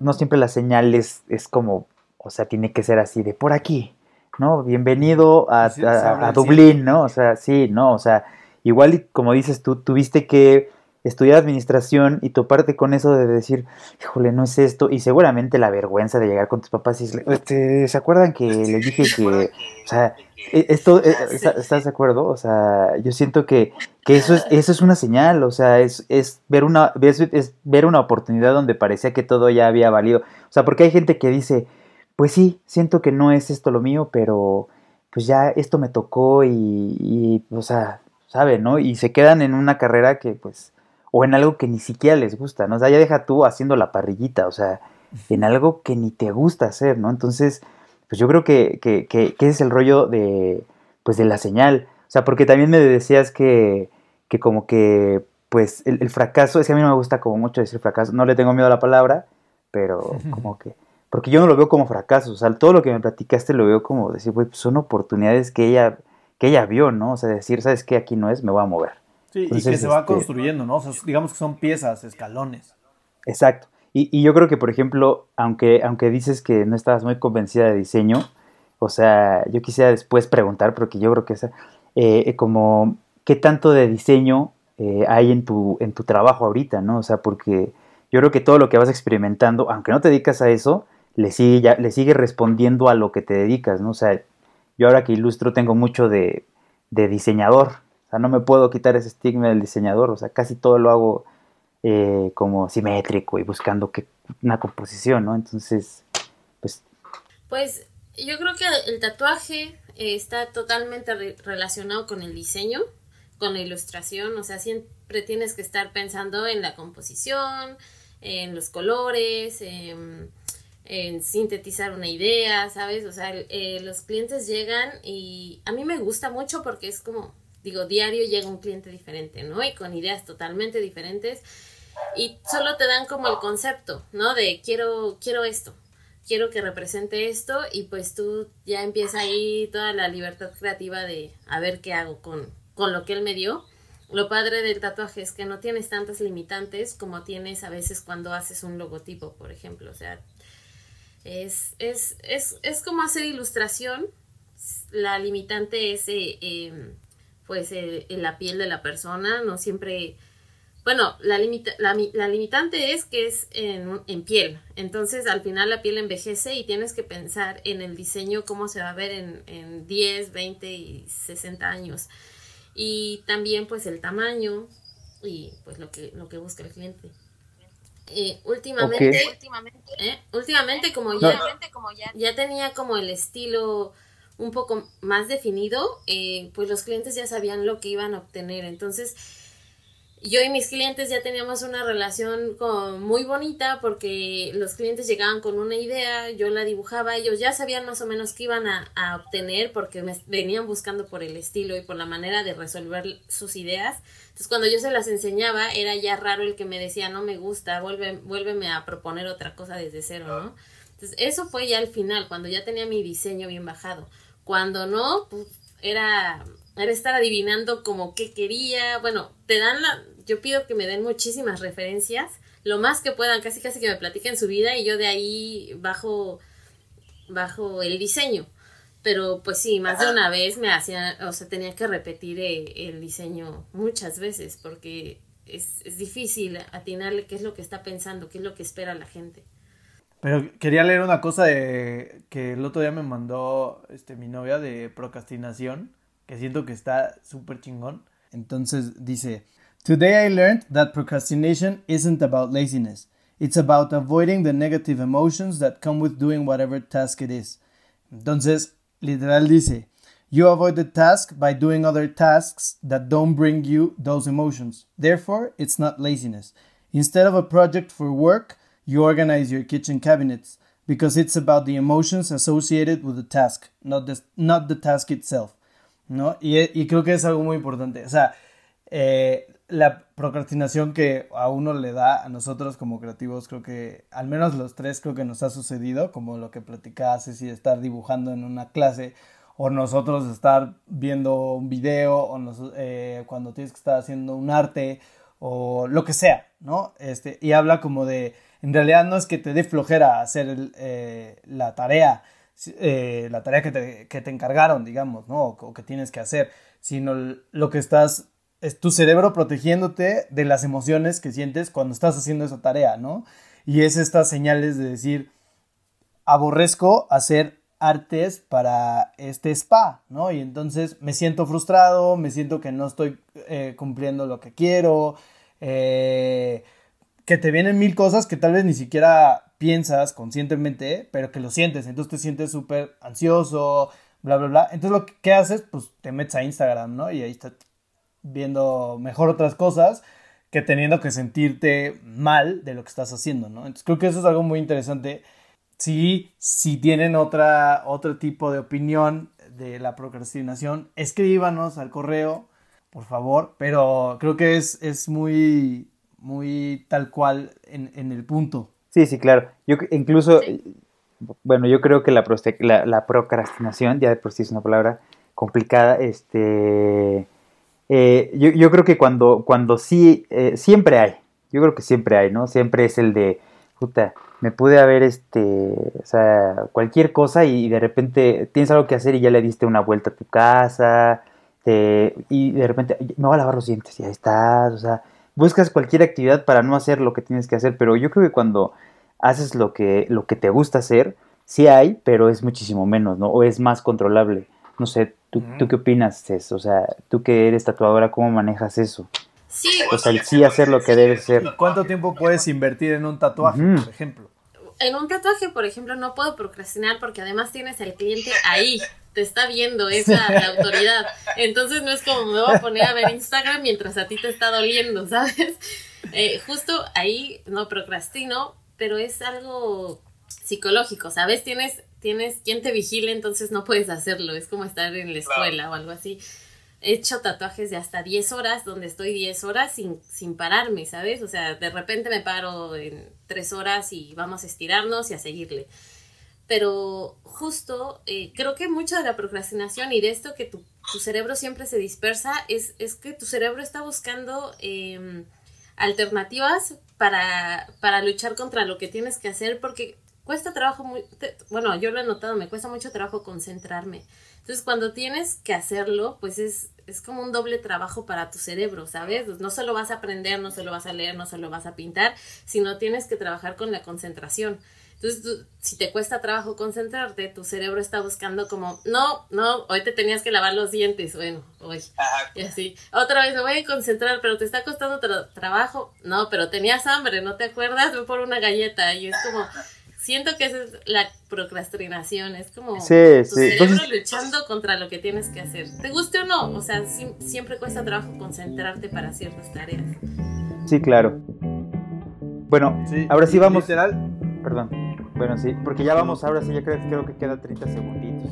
Speaker 1: no siempre las señales es como, o sea, tiene que ser así de por aquí, ¿no? Bienvenido a, a, Dublín, ¿no? O sea, sí, ¿no? O sea, igual y como dices tú, tuviste que estudiar administración y toparte con eso de decir, híjole, no es esto, y seguramente la vergüenza de llegar con tus papás y este, ¿se acuerdan que les dije que, o sea, e, esto, e, ¿estás de acuerdo? O sea, yo siento que, que eso, es, eso es una señal, o sea, es, es ver una, es, ver una oportunidad donde parecía que todo ya había valido, o sea, porque hay gente que dice, pues sí, siento que no es esto lo mío, pero pues ya esto me tocó y, y o sea, sabe, ¿no? Y se quedan en una carrera que pues o en algo que ni siquiera les gusta, ¿no? O sea, ya deja tú haciendo la parrillita, o sea, en algo que ni te gusta hacer, ¿no? Entonces, pues yo creo que, que, que, es el rollo de, pues de la señal, o sea, porque también me decías que, que como que, pues el, fracaso, es que a mí no me gusta como mucho decir fracaso, no le tengo miedo a la palabra, pero como que, porque yo no lo veo como fracaso, o sea, todo lo que me platicaste lo veo como decir, güey, pues son oportunidades que ella, que ella vio, ¿no? O sea, decir, ¿sabes qué? Aquí no es, me voy a mover.
Speaker 2: Sí, y que se va este construyendo, ¿no? O sea, digamos que son piezas, escalones.
Speaker 1: Exacto. Y, y, yo creo que, por ejemplo, aunque, aunque dices que no estabas muy convencida de diseño, o sea, yo quisiera después preguntar, porque yo creo que esa, eh, como, ¿qué tanto de diseño eh, hay en tu, en tu trabajo ahorita, no? O sea, porque yo creo que todo lo que vas experimentando, aunque no te dedicas a eso, le sigue, ya, le sigue respondiendo a lo que te dedicas, ¿no? O sea, yo ahora que ilustro tengo mucho de, de diseñador, o sea, no me puedo quitar ese estigma del diseñador, o sea, casi todo lo hago eh, como simétrico y buscando que una composición, ¿no? Entonces, pues...
Speaker 3: Pues yo creo que el tatuaje eh, está totalmente relacionado con el diseño, con la ilustración, o sea, siempre tienes que estar pensando en la composición, en los colores, en, sintetizar una idea, ¿sabes? O sea, eh, los clientes llegan y a mí me gusta mucho porque es como digo, diario llega un cliente diferente, ¿no? Y con ideas totalmente diferentes y solo te dan como el concepto, ¿no? De quiero, quiero esto, quiero que represente esto y pues tú ya empieza ahí toda la libertad creativa de a ver qué hago con, con lo que él me dio. Lo padre del tatuaje es que no tienes tantas limitantes como tienes a veces cuando haces un logotipo, por ejemplo. O sea, es, es, es, es como hacer ilustración. La limitante es eh, em, pues eh, en la piel de la persona, no siempre, bueno, la, la, limitante es que es en, en, piel, entonces al final la piel envejece y tienes que pensar en el diseño, cómo se va a ver en, en 10, 20 y 60 años. Y también pues el tamaño y pues lo que, lo que busca el cliente. Eh, últimamente, eh, últimamente, como ya, ya tenía como el estilo un poco más definido, eh, pues los clientes ya sabían lo que iban a obtener. Entonces, yo y mis clientes ya teníamos una relación muy bonita porque los clientes llegaban con una idea, yo la dibujaba, ellos ya sabían más o menos qué iban a, obtener porque me venían buscando por el estilo y por la manera de resolver sus ideas. Entonces cuando yo se las enseñaba era ya raro el que me decía no me gusta, vuelve, vuélveme a proponer otra cosa desde cero, ¿no? Entonces eso fue ya al final, cuando ya tenía mi diseño bien bajado. Cuando no, pues era era estar adivinando como qué quería. Bueno, te dan la. Yo pido que me den muchísimas referencias, lo más que puedan, casi casi que me platiquen su vida y yo de ahí bajo, bajo el diseño. Pero pues sí, más de una vez me hacía, o sea, tenía que repetir eh, el, diseño muchas veces porque es, es difícil atinarle qué es lo que está pensando, qué es lo que espera la gente.
Speaker 2: Pero quería leer una cosa de que el otro día me mandó este mi novia de procrastinación que siento que está súper chingón. Entonces dice, Today I learned that procrastination isn't about laziness. It's about avoiding the negative emotions that come with doing whatever task it is. Entonces, literal dice, You avoid the task by doing other tasks that don't bring you those emotions. Therefore, it's not laziness. Instead of a project for work, you organize your kitchen cabinets because it's about the emotions associated with the task, not the, not the task itself. ¿No? Y, creo que es algo muy importante. O sea, eh, la procrastinación que a uno le da a nosotros como creativos, creo que al menos los tres creo que nos ha sucedido, como lo que platicabas, y estar dibujando en una clase, o nosotros estar viendo un video, o eh, cuando tienes que estar haciendo un arte, o lo que sea, ¿no? Este, y habla como de, en realidad no es que te dé flojera hacer eh, la tarea, eh, la tarea que te, que te, encargaron, digamos, ¿no? O, que tienes que hacer, sino lo que estás, es tu cerebro protegiéndote de las emociones que sientes cuando estás haciendo esa tarea, ¿no? Y es estas señales de decir, aborrezco hacer artes para este spa, ¿no? Y entonces me siento frustrado, me siento que no estoy eh, cumpliendo lo que quiero, eh, que te vienen mil cosas que tal vez ni siquiera piensas conscientemente, pero que lo sientes, entonces te sientes súper ansioso, bla, bla, bla. Entonces lo que haces, pues te metes a Instagram, ¿no? Y ahí estás viendo mejor otras cosas que teniendo que sentirte mal de lo que estás haciendo, ¿no? Entonces creo que eso es algo muy interesante. Si, si tienen otra, otro tipo de opinión de la procrastinación, escríbanos al correo, por favor, pero creo que es, es muy, muy tal cual en el punto.
Speaker 1: Sí, sí, claro. Yo incluso, bueno, yo creo que la, la, procrastinación, ya de por sí es una palabra complicada, este, eh, yo, yo, creo que cuando, cuando sí, eh, siempre hay, yo creo que siempre hay, ¿no? Siempre es el de, puta, me pude haber, este, o sea, cualquier cosa y de repente tienes algo que hacer y ya le diste una vuelta a tu casa, y de repente, me voy a lavar los dientes y ahí estás, o sea, buscas cualquier actividad para no hacer lo que tienes que hacer, pero yo creo que cuando haces lo que, lo que te gusta hacer, sí hay, pero es muchísimo menos, ¿no? O es más controlable. No sé, ¿tú, ¿tú qué opinas de eso? O sea, tú que eres tatuadora, ¿cómo manejas eso?
Speaker 3: Sí.
Speaker 1: O sea, el sí hacer lo que debe ser.
Speaker 2: ¿Cuánto tiempo puedes invertir en un tatuaje, por ejemplo?
Speaker 3: En un tatuaje, por ejemplo, no puedo procrastinar porque además tienes al cliente ahí te está viendo esa autoridad. Entonces no es como me voy a poner a ver Instagram mientras a ti te está doliendo, ¿sabes? Eh, justo ahí no procrastino, pero es algo psicológico, ¿sabes? Tienes, tienes quien te vigile, entonces no puedes hacerlo. Es como estar en la escuela o algo así. He hecho tatuajes de hasta 10 horas, donde estoy 10 horas sin, sin pararme, ¿sabes? O sea, de repente me paro en 3 horas y vamos a estirarnos y a seguirle pero justo eh, creo que mucho de la procrastinación y de esto que tu, cerebro siempre se dispersa es, es, que tu cerebro está buscando em, alternativas para, para luchar contra lo que tienes que hacer porque cuesta trabajo muy, bueno, yo lo he notado, me cuesta mucho trabajo concentrarme. Entonces, cuando tienes que hacerlo, pues es, es como un doble trabajo para tu cerebro, ¿sabes? No solo vas a aprender, no solo vas a leer, no solo vas a pintar, sino tienes que trabajar con la concentración. Entonces, si te cuesta trabajo concentrarte, tu cerebro está buscando como, no, no, hoy te tenías que lavar los dientes, bueno, hoy. Y así, otra vez me voy a concentrar, pero te está costando trabajo. No, pero tenías hambre, ¿no te acuerdas? Voy por una galleta y es como, siento que esa es la procrastinación, es como
Speaker 1: Sí,
Speaker 3: tu
Speaker 1: sí.
Speaker 3: cerebro
Speaker 1: Entonces-
Speaker 3: luchando contra lo que tienes que hacer. ¿Te guste o no? O sea, sim- siempre cuesta trabajo concentrarte para ciertas tareas.
Speaker 1: Sí, claro. Bueno,
Speaker 2: Sí,
Speaker 1: ahora sí vamos.
Speaker 2: Literal,
Speaker 1: Perdón. Bueno, sí, porque ya vamos, ahora sí, ya creo, creo que queda 30 segunditos.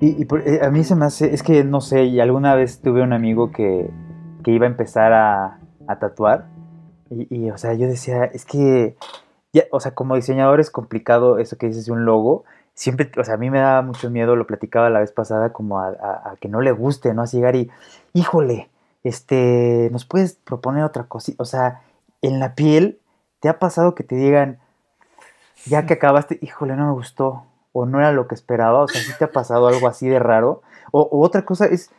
Speaker 1: Y, y por- eh, a mí se me hace, es que no sé, y alguna vez tuve un amigo que, que iba a empezar a, a tatuar y, y, o sea, yo decía, es que, ya, o sea, como diseñador es complicado eso que dices de un logo, siempre, o sea, a mí me da mucho miedo, lo platicaba la vez pasada, como a, que no le guste, ¿no? Así llegar y, híjole, este, ¿nos puedes proponer otra cosita? O sea, en la piel, ¿te ha pasado que te digan, ya que acabaste, híjole, no me gustó, o no era lo que esperaba? O sea, ¿sí te ha pasado algo así de raro? O, o otra cosa es,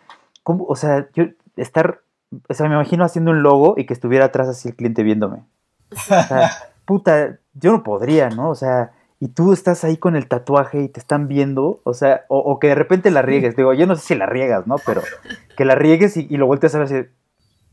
Speaker 1: ¿cómo? O sea, yo estar, o sea, me imagino haciendo un logo y que estuviera atrás así el cliente viéndome. O sea, puta, yo no podría, ¿no? O sea, y tú estás ahí con el tatuaje y te están viendo, o sea, o, que de repente la riegues. Digo, yo no sé si la riegas, ¿no? Pero que la riegues y, lo volteas a ver así.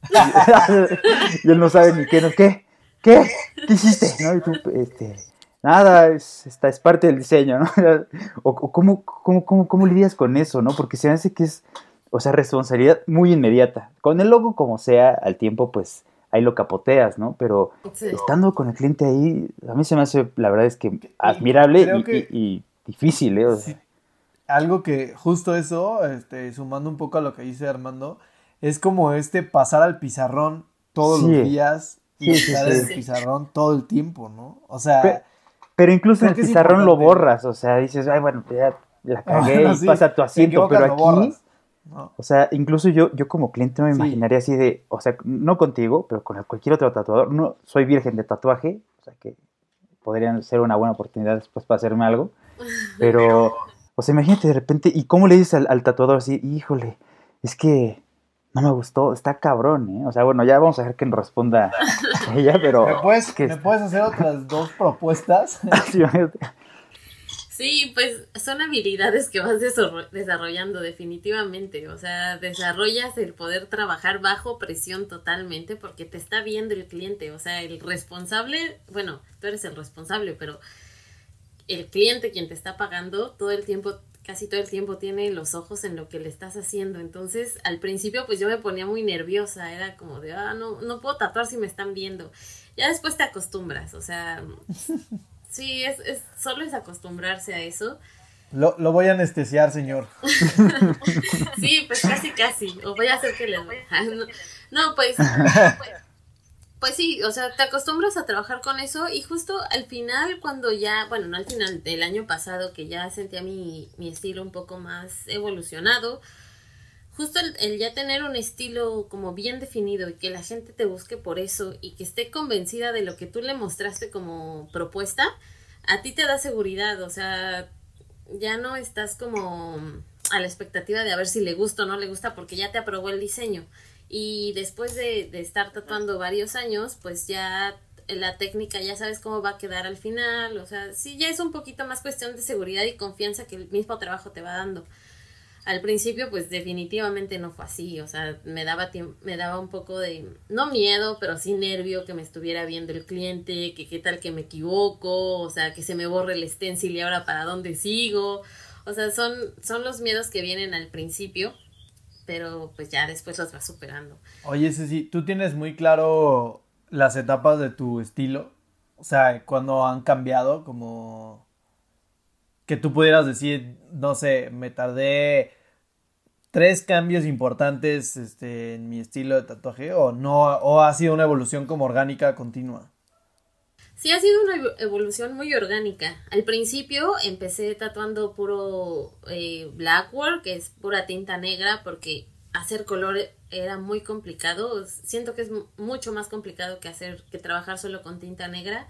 Speaker 1: y él no sabe ni qué, ¿no? ¿Qué? ¿Qué? ¿Qué hiciste? ¿No? Este, nada, es, esta es parte del diseño, ¿no? O, o cómo, cómo, cómo, cómo lidias con eso, ¿no? Porque se me hace que es, o sea, responsabilidad muy inmediata. Con el logo como sea, al tiempo, pues, ahí lo capoteas, ¿no? Pero
Speaker 3: Sí.
Speaker 1: estando con el cliente ahí, a mí se me hace, la verdad es que admirable y,
Speaker 2: que-
Speaker 1: y- y difícil, ¿eh? O sea,
Speaker 2: Sí. algo que justo eso, este, sumando un poco a lo que dice Armando, es como este pasar al pizarrón todos
Speaker 1: Sí.
Speaker 2: los días y estar
Speaker 1: sí.
Speaker 2: en el pizarrón todo el tiempo, ¿no? O sea,
Speaker 1: Pe- Pero incluso en el pizarrón lo borras, o sea, dices, ay, bueno, pues ya la cagué
Speaker 2: Bueno,
Speaker 1: y
Speaker 2: sí,
Speaker 1: pasa tu asiento, pero
Speaker 2: lo
Speaker 1: aquí,
Speaker 2: borras, ¿no?
Speaker 1: o sea, incluso yo, yo como cliente no me
Speaker 2: Sí.
Speaker 1: imaginaría así de, o sea, no contigo, pero con cualquier otro tatuador, no, soy virgen de tatuaje, o sea que podrían ser una buena oportunidad después para hacerme algo, pero, o sea, imagínate de repente, ¿y cómo le dices al, al tatuador así, híjole, es que no me gustó, está cabrón, ¿eh? O sea, bueno, ya vamos a dejar que nos responda ella, pero...
Speaker 2: ¿Me puedes, ¿me puedes hacer otras dos propuestas?
Speaker 1: Sí, imagínate.
Speaker 3: Sí, pues son habilidades que vas desarro- desarrollando definitivamente. O sea, desarrollas el poder trabajar bajo presión totalmente porque te está viendo el cliente. O sea, el responsable, bueno, tú eres el responsable, pero el cliente quien te está pagando todo el tiempo, casi todo el tiempo tiene los ojos en lo que le estás haciendo. Entonces, al principio, pues yo me ponía muy nerviosa. Era como de, ah, no, no puedo tatuar si me están viendo. Ya después te acostumbras, o sea, Sí, es, es, solo es acostumbrarse a eso.
Speaker 2: Lo, lo voy a anestesiar, señor.
Speaker 3: Sí, pues casi, casi. O voy a hacer que le no, no, pues, pues sí, o sea, te acostumbras a trabajar con eso y justo al final, cuando ya, bueno, no al final del año pasado, que ya sentía mi, mi estilo un poco más evolucionado, justo el, ya tener un estilo como bien definido y que la gente te busque por eso y que esté convencida de lo que tú le mostraste como propuesta, a ti te da seguridad, o sea, ya no estás como a la expectativa de a ver si le gusta o no le gusta porque ya te aprobó el diseño. Y después de, de estar tatuando varios años, pues ya la técnica ya sabes cómo va a quedar al final, o sea, sí, ya es un poquito más cuestión de seguridad y confianza que el mismo trabajo te va dando. Al principio, pues definitivamente no fue así, o sea, me daba me daba un poco de, no miedo, pero sí nervio que me estuviera viendo el cliente, que qué tal que me equivoco, o sea, que se me borre el stencil y ahora para dónde sigo, o sea, son, son los miedos que vienen al principio, pero pues ya después los vas superando.
Speaker 2: Oye, Ceci, ¿tú tienes muy claro las etapas de tu estilo? O sea, cuando han cambiado, como que tú pudieras decir, no sé, me tardé tres cambios importantes este, en mi estilo de tatuaje o no, o ha sido una evolución como orgánica continua.
Speaker 3: Sí, ha sido una evo- evolución muy orgánica. Al principio empecé tatuando puro eh, blackwork, que es pura tinta negra, porque hacer color era muy complicado. Siento que es mu- mucho más complicado que hacer que trabajar solo con tinta negra.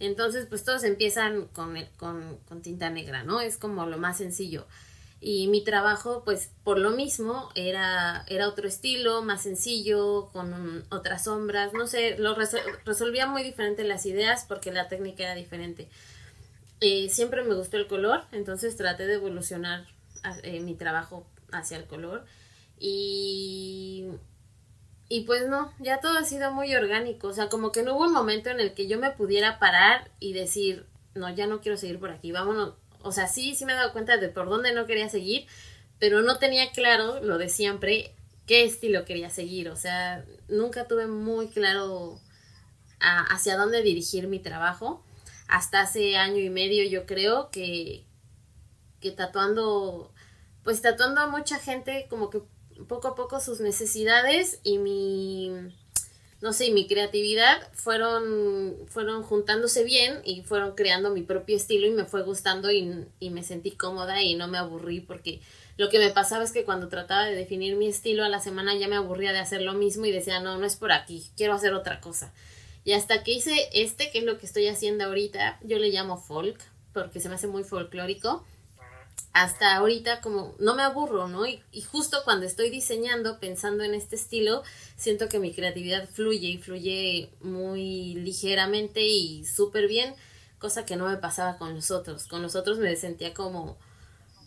Speaker 3: Entonces, pues todos empiezan con, con, con tinta negra, ¿no? Es como lo más sencillo. Y mi trabajo, pues por lo mismo, era, era otro estilo, más sencillo, con otras sombras, no sé, lo resol- resolvía muy diferente las ideas porque la técnica era diferente. Eh, siempre me gustó el color, entonces traté de evolucionar a- eh, mi trabajo hacia el color. Y y pues no, ya todo ha sido muy orgánico, o sea, como que no hubo un momento en el que yo me pudiera parar y decir, no, ya no quiero seguir por aquí, vámonos. O sea, sí, sí me he dado cuenta de por dónde no quería seguir, pero no tenía claro lo de siempre, qué estilo quería seguir, o sea, nunca tuve muy claro hacia dónde dirigir mi trabajo. Hasta hace año y medio yo creo que, que tatuando, pues tatuando a mucha gente como que poco a poco sus necesidades y mi, no sé, mi creatividad fueron, fueron juntándose bien y fueron creando mi propio estilo y me fue gustando y, y me sentí cómoda y no me aburrí porque lo que me pasaba es que cuando trataba de definir mi estilo a la semana ya me aburría de hacer lo mismo y decía, no, no es por aquí, quiero hacer otra cosa. Y hasta que hice este, que es lo que estoy haciendo ahorita, yo le llamo folk, porque se me hace muy folclórico. Hasta ahorita como no me aburro, ¿no? Y, y justo cuando estoy diseñando, pensando en este estilo, siento que mi creatividad fluye y fluye muy ligeramente y súper bien, cosa que no me pasaba con los otros. Con los otros me sentía como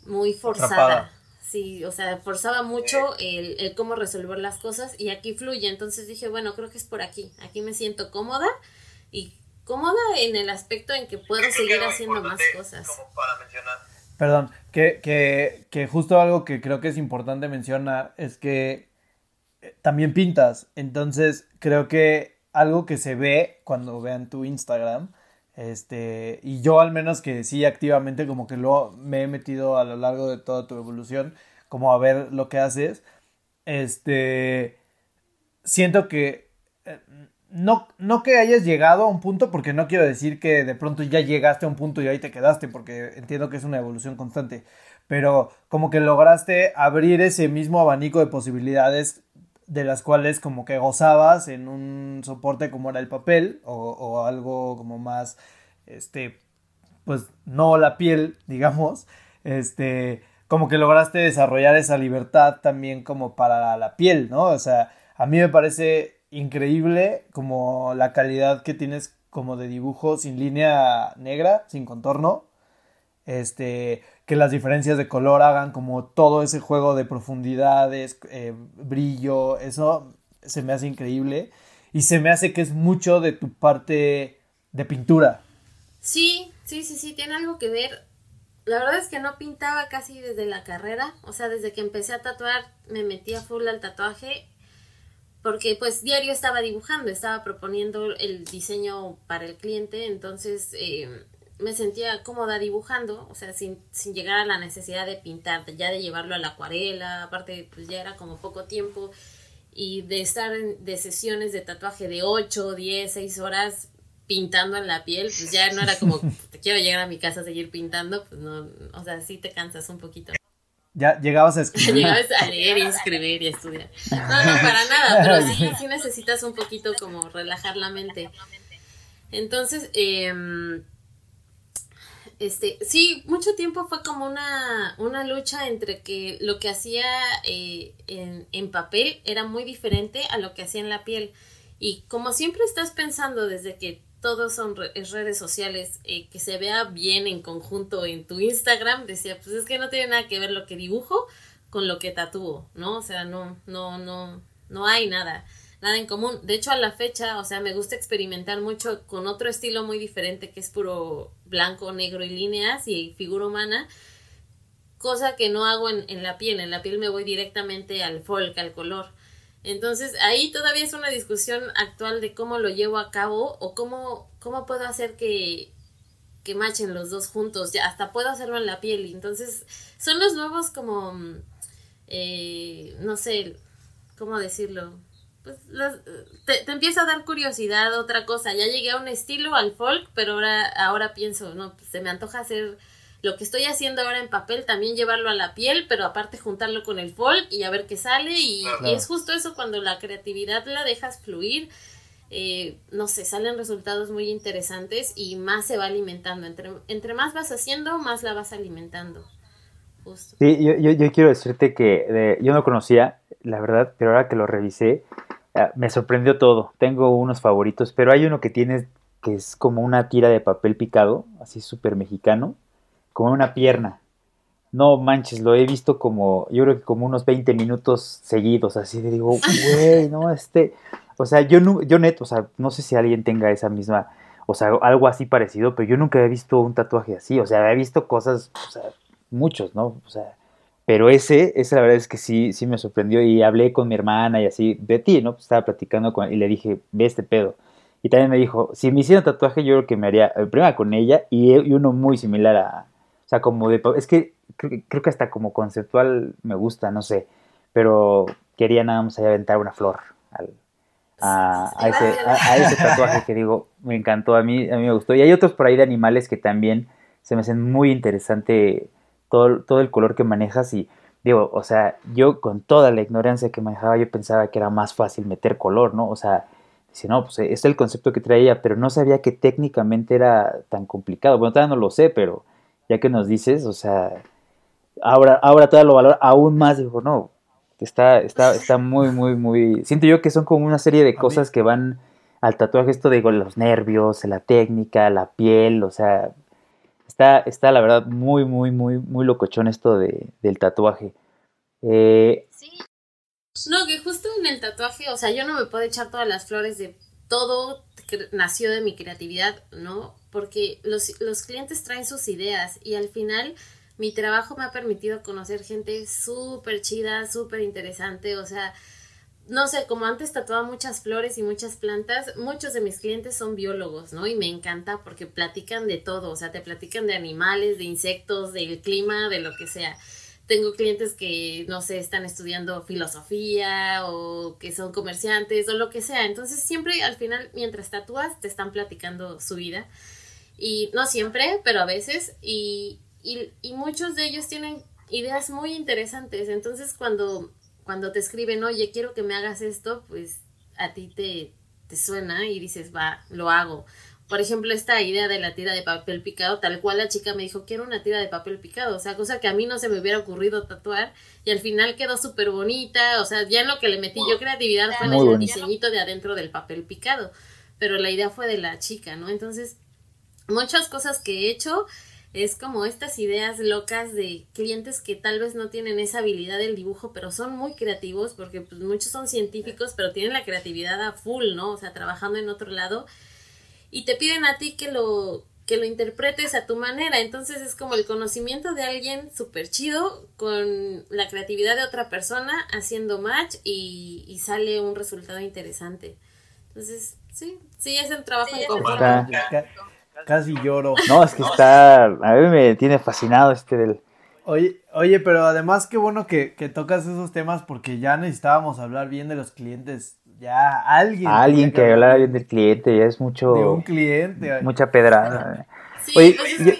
Speaker 3: muy forzada. Sí, o sea, forzaba mucho el, el, cómo resolver las cosas y aquí fluye. Entonces dije, bueno, creo que es por aquí. Aquí me siento cómoda y cómoda en el aspecto en que puedo seguir haciendo más cosas.
Speaker 2: Perdón, que, que, que justo algo que creo que es importante mencionar es que eh, también pintas. Entonces, creo que algo que se ve cuando vean tu Instagram este, y yo al menos que sí activamente como que lo me he metido a lo largo de toda tu evolución, como a ver lo que haces. Este, siento que eh, no, no que hayas llegado a un punto, porque no quiero decir que de pronto ya llegaste a un punto y ahí te quedaste, porque entiendo que es una evolución constante, pero como que lograste abrir ese mismo abanico de posibilidades de las cuales como que gozabas en un soporte como era el papel o, algo como más, este, pues no la piel, digamos, este, como que lograste desarrollar esa libertad también como para la piel, ¿no? O sea, a mí me parece increíble como la calidad que tienes como de dibujo sin línea negra, sin contorno, este, que las diferencias de color hagan como todo ese juego de profundidades, eh, brillo, eso se me hace increíble y se me hace que es mucho de tu parte de pintura.
Speaker 3: Sí, sí, sí, sí, tiene algo que ver. La verdad es que no pintaba casi desde la carrera, o sea, desde que empecé a tatuar me metí a full al tatuaje porque pues diario estaba dibujando, estaba proponiendo el diseño para el cliente, entonces eh, me sentía cómoda dibujando, o sea, sin, sin llegar a la necesidad de pintar, ya de llevarlo a la acuarela, aparte pues ya era como poco tiempo y de estar en, de sesiones de tatuaje de 8, 10, 6 horas pintando en la piel, pues ya no era como te quiero llegar a mi casa a seguir pintando, pues no, o sea, sí te cansas un poquito.
Speaker 2: Ya llegabas a escribir.
Speaker 3: Llegabas a leer y escribir y estudiar. No, no, para nada, pero sí, sí necesitas un poquito como relajar la mente. Entonces, eh, este, sí, mucho tiempo fue como una, una lucha entre que lo que hacía eh, en, en, papel era muy diferente a lo que hacía en la piel. Y como siempre estás pensando desde que todos son redes sociales, eh, que se vea bien en conjunto en tu Instagram, decía, pues es que no tiene nada que ver lo que dibujo con lo que tatúo, ¿no? O sea, no, no, no, no hay nada nada en común. De hecho, a la fecha, o sea, me gusta experimentar mucho con otro estilo muy diferente que es puro blanco, negro y líneas y figura humana, cosa que no hago en, la piel. En la piel me voy directamente al folk, al color. Entonces, ahí todavía es una discusión actual de cómo lo llevo a cabo o cómo, cómo puedo hacer que, que machen los dos juntos. Ya hasta puedo hacerlo en la piel. Entonces, son los nuevos como, eh, no sé, ¿cómo decirlo? pues te, te, empieza a dar curiosidad otra cosa. Ya llegué a un estilo, al folk, pero ahora, ahora pienso, no, pues se me antoja hacer lo que estoy haciendo ahora en papel, también llevarlo a la piel, pero aparte juntarlo con el folk y a ver qué sale. Y, es justo eso cuando la creatividad la dejas fluir. Eh, no sé, salen resultados muy interesantes y más se va alimentando. Entre, entre más vas haciendo, más la vas alimentando.
Speaker 1: Justo. Sí, yo, yo, yo quiero decirte que yo no conocía, la verdad, pero ahora que lo revisé, Ah, me sorprendió todo. Tengo unos favoritos, pero hay uno que tiene que es como una tira de papel picado, así súper mexicano, como una pierna. no manches, lo he visto como, yo creo que como unos 20 minutos seguidos, así de digo, güey, no, este, o sea, yo, yo neto, o sea, no sé si alguien tenga esa misma, o sea, algo así parecido, pero yo nunca he visto un tatuaje así, o sea, he visto cosas, o sea, muchos, ¿no? O sea, pero ese, ese la verdad es que sí, sí me sorprendió y hablé con mi hermana y así, de ti, ¿no? Estaba platicando con y le dije, ve este pedo. Y también me dijo, si me hiciera tatuaje yo creo que me haría, eh, primero con ella y, uno muy similar a, o sea, como de, es que creo, que hasta como conceptual me gusta, no sé, pero quería nada más allá aventar una flor a, ese, tatuaje que digo, me encantó, a mí, a mí me gustó. Y hay otros por ahí de animales que también se me hacen muy interesante todo, todo el color que manejas y digo, o sea, yo con toda la ignorancia que manejaba, yo pensaba que era más fácil meter color, ¿no? O sea, dice, no, pues es el concepto que traía, pero no sabía que técnicamente era tan complicado. Bueno, todavía no lo sé, pero ya que nos dices, o sea, ahora, ahora todavía lo valoro aún más, digo, no, está, está, está muy, muy, muy, siento yo que son como una serie de cosas que van al tatuaje, esto de los nervios, la técnica, la piel, o sea, Está, está la verdad muy, muy, muy, muy locochón esto de, del tatuaje. Eh,
Speaker 3: sí. No, que justo en el tatuaje, o sea, yo no me puedo echar todas las flores de todo nació de mi creatividad, ¿no? Porque los, los clientes traen sus ideas y al final mi trabajo me ha permitido conocer gente súper chida, súper interesante, o sea, no sé, como antes tatuaba muchas flores y muchas plantas, muchos de mis clientes son biólogos, ¿no? Y me encanta porque platican de todo, o sea, te platican de animales, de insectos, del clima, de lo que sea. Tengo clientes que, no sé, están estudiando filosofía o que son comerciantes o lo que sea. Entonces, siempre al final, mientras tatúas, te están platicando su vida. Y no siempre, pero a veces. Y, y, y muchos de ellos tienen ideas muy interesantes. Entonces, cuando cuando te escriben, oye, quiero que me hagas esto, pues a ti te, te suena y dices, va, lo hago. Por ejemplo, esta idea de la tira de papel picado, tal cual la chica me dijo, quiero una tira de papel picado, o sea, cosa que a mí no se me hubiera ocurrido tatuar y al final quedó súper bonita, o sea, ya en lo que le metí yo creatividad fue en el diseñito de adentro del papel picado, pero la idea fue de la chica, ¿no? Entonces, muchas cosas que he hecho es como estas ideas locas de clientes que tal vez no tienen esa habilidad del dibujo, pero son muy creativos porque pues, muchos son científicos, pero tienen la creatividad a full, ¿no? O sea, trabajando en otro lado y te piden a ti que lo que lo interpretes a tu manera. Entonces es como el conocimiento de alguien súper chido con la creatividad de otra persona haciendo match y, y, sale un resultado interesante. Entonces, sí, sí, es el trabajo en conjunto.
Speaker 2: Casi lloro.
Speaker 1: No, es que está. A mí me tiene fascinado este del.
Speaker 2: Oye, oye, pero además qué bueno que, tocas esos temas porque ya necesitábamos hablar bien de los clientes. Ya alguien.
Speaker 1: Alguien que, hablara bien del cliente, ya es mucho.
Speaker 2: De un cliente.
Speaker 1: Mucha pedrada.
Speaker 3: Sí, oye, pues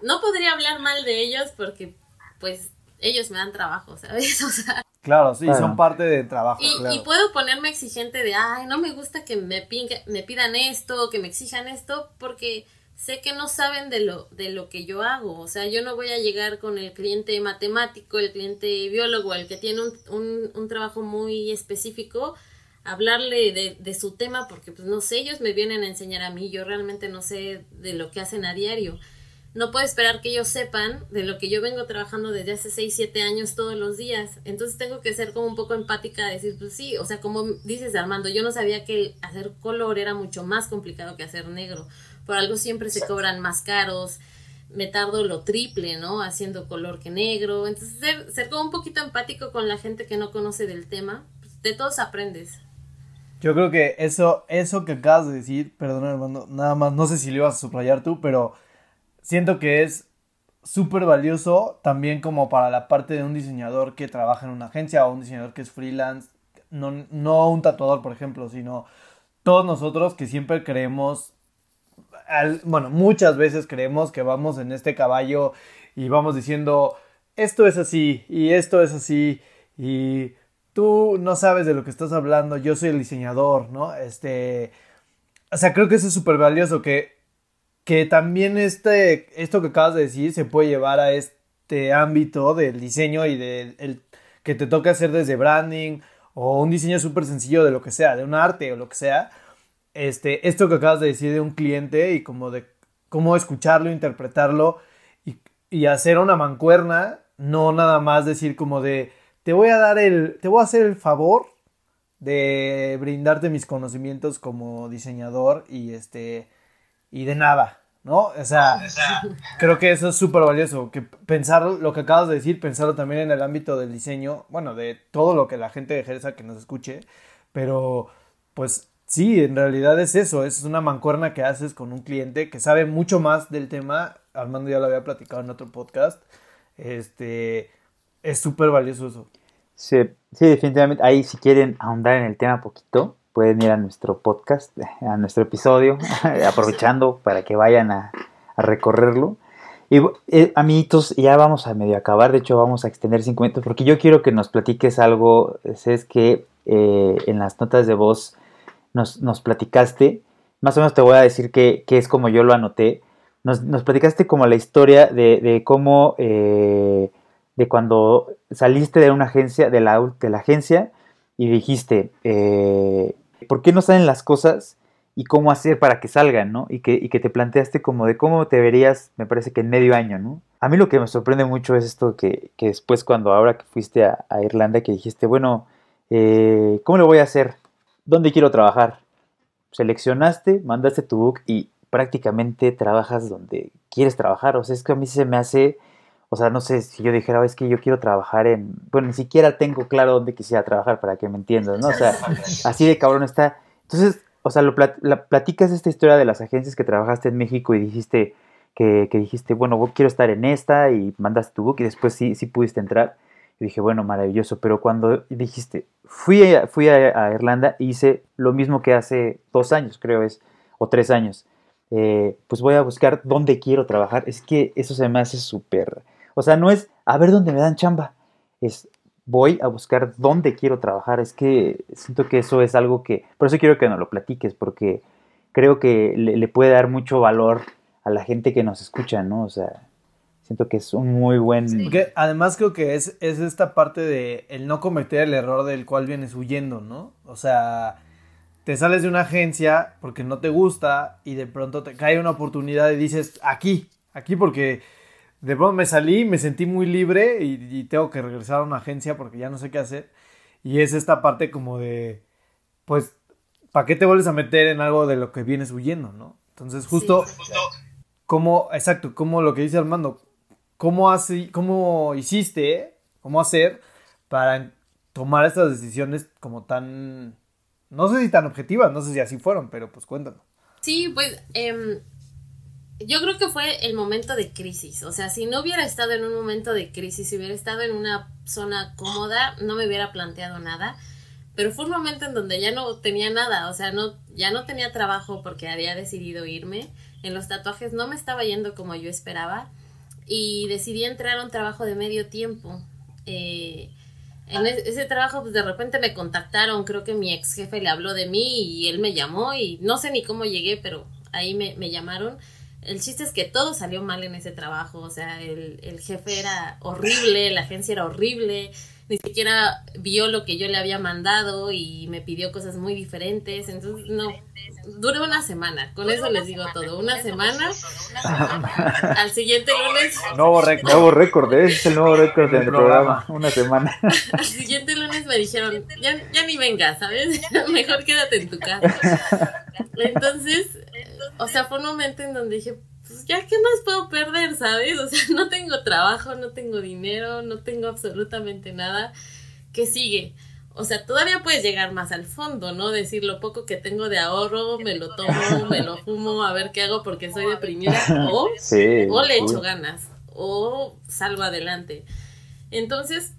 Speaker 3: no podría hablar mal de ellos porque, pues, ellos me dan trabajo, ¿sabes? O sea.
Speaker 2: Claro, sí, son parte del trabajo.
Speaker 3: Y, puedo ponerme exigente de, ay, no me gusta que me, me pidan esto, que me exijan esto, porque sé que no saben de lo, de lo que yo hago. O sea, yo no voy a llegar con el cliente matemático, el cliente biólogo, el que tiene un, un, trabajo muy específico, hablarle de, de, su tema, porque pues no sé, ellos me vienen a enseñar a mí, yo realmente no sé de lo que hacen a diario no puedo esperar que ellos sepan de lo que yo vengo trabajando desde hace 6, 7 años todos los días. Entonces tengo que ser como un poco empática, decir, pues sí, o sea, como dices Armando, yo no sabía que hacer color era mucho más complicado que hacer negro. Por algo siempre se cobran más caros, me tardo lo triple, ¿no? Haciendo color que negro. Entonces ser, ser como un poquito empático con la gente que no conoce del tema, pues, de todos aprendes.
Speaker 2: Yo creo que eso, eso que acabas de decir, perdón Armando, nada más, no sé si lo ibas a subrayar tú, pero siento que es súper valioso también como para la parte de un diseñador que trabaja en una agencia o un diseñador que es freelance, no, no un tatuador, por ejemplo, sino todos nosotros que siempre creemos, bueno, muchas veces creemos que vamos en este caballo y vamos diciendo, esto es así y esto es así y tú no sabes de lo que estás hablando, yo soy el diseñador, ¿no? Este, o sea, creo que eso es súper valioso, que que también este, esto que acabas de decir se puede llevar a este ámbito del diseño y del el, que te toca hacer desde branding o un diseño súper sencillo de lo que sea, de un arte o lo que sea. Este, esto que acabas de decir de un cliente y como de cómo escucharlo, interpretarlo y, y hacer una mancuerna no nada más decir como de, te voy a dar el, te voy a hacer el favor de brindarte mis conocimientos como diseñador y este, y de nada, ¿no? O sea, creo que eso es súper valioso, que pensar lo que acabas de decir, pensarlo también en el ámbito del diseño, bueno, de todo lo que la gente ejerza que nos escuche, pero pues sí, en realidad es eso, es una mancuerna que haces con un cliente que sabe mucho más del tema, Armando ya lo había platicado en otro podcast, este, es súper valioso eso.
Speaker 1: Sí, sí, definitivamente, ahí si quieren ahondar en el tema poquito, pueden ir a nuestro podcast, a nuestro episodio, aprovechando para que vayan a, recorrerlo. Y eh, amiguitos, ya vamos a medio acabar, de hecho vamos a extender cinco minutos, porque yo quiero que nos platiques algo, es que eh, en las notas de voz nos, nos, platicaste, más o menos te voy a decir que, es como yo lo anoté, nos, nos platicaste como la historia de, de cómo, eh, de cuando saliste de una agencia, de la, de la agencia, y dijiste, eh, ¿por qué no salen las cosas y cómo hacer para que salgan, ¿no? Y que, que te planteaste como de cómo te verías, me parece que en medio año, ¿no? A mí lo que me sorprende mucho es esto que, después cuando ahora que fuiste a, Irlanda, que dijiste, bueno, eh, ¿cómo lo voy a hacer? ¿Dónde quiero trabajar? Seleccionaste, mandaste tu book y prácticamente trabajas donde quieres trabajar. O sea, es que a mí se me hace, o sea, no sé si yo dijera, es que yo quiero trabajar en, bueno, ni siquiera tengo claro dónde quisiera trabajar para que me entiendas, ¿no? O sea, así de cabrón está. Entonces, o sea, lo platicas esta historia de las agencias que trabajaste en México y dijiste que, dijiste, bueno, quiero estar en esta y mandaste tu book y después sí, sí pudiste entrar. Y dije, bueno, maravilloso, pero cuando dijiste, fui a, fui a, Irlanda e hice lo mismo que hace dos años, creo es, o tres años. Eh, pues voy a buscar dónde quiero trabajar. Es que eso se me hace súper... O sea, no es a ver dónde me dan chamba, es voy a buscar dónde quiero trabajar. Es que siento que eso es algo que, por eso quiero que nos lo platiques, porque creo que le, puede dar mucho valor a la gente que nos escucha, ¿no? O sea, siento que es un muy buen...
Speaker 2: además creo que es, es esta parte de el no cometer el error del cual vienes huyendo, ¿no? O sea, te sales de una agencia porque no te gusta y de pronto te cae una oportunidad y dices, aquí, aquí porque de pronto me salí, me sentí muy libre y, tengo que regresar a una agencia porque ya no sé qué hacer. Y es esta parte como de, pues, ¿para qué te vuelves a meter en algo de lo que vienes huyendo, no? Entonces, justo, como, exacto, como lo que dice Armando, ¿cómo, así, cómo hiciste, cómo hacer para tomar estas decisiones como tan, no sé si tan objetivas, no sé si así fueron, pero pues cuéntanos.
Speaker 3: Sí, pues eh, yo creo que fue el momento de crisis. O sea, si no hubiera estado en un momento de crisis, si hubiera estado en una zona cómoda, no me hubiera planteado nada. Pero fue un momento en donde ya no tenía nada, o sea, no, ya no tenía trabajo porque había decidido irme. En los tatuajes no me estaba yendo como yo esperaba y decidí entrar a un trabajo de medio tiempo. Eh, en ese trabajo, pues de repente me contactaron, creo que mi ex jefe le habló de mí y él me llamó y no sé ni cómo llegué, pero ahí me, me llamaron el chiste es que todo salió mal en ese trabajo, o sea, el, el, jefe era horrible, la agencia era horrible, ni siquiera vio lo que yo le había mandado y me pidió cosas muy diferentes, entonces no, duró una semana, con eso les digo todo, una semana, al siguiente lunes...
Speaker 1: Nuevo récord, nuevo récord, ese es el nuevo récord del programa, una semana.
Speaker 3: Al siguiente lunes me dijeron, ya, ya ni vengas, ¿sabes? Mejor quédate en tu casa. Entonces, o sea, fue un momento en donde dije, pues ya, ¿qué más puedo perder, sabes? O sea, no tengo trabajo, no tengo dinero, no tengo absolutamente nada. ¿Qué sigue? O sea, todavía puedes llegar más al fondo, ¿no? Decir lo poco que tengo de ahorro, me lo tomo, me lo fumo, a ver qué hago porque soy deprimida. O, o le echo ganas, o salgo adelante. Entonces,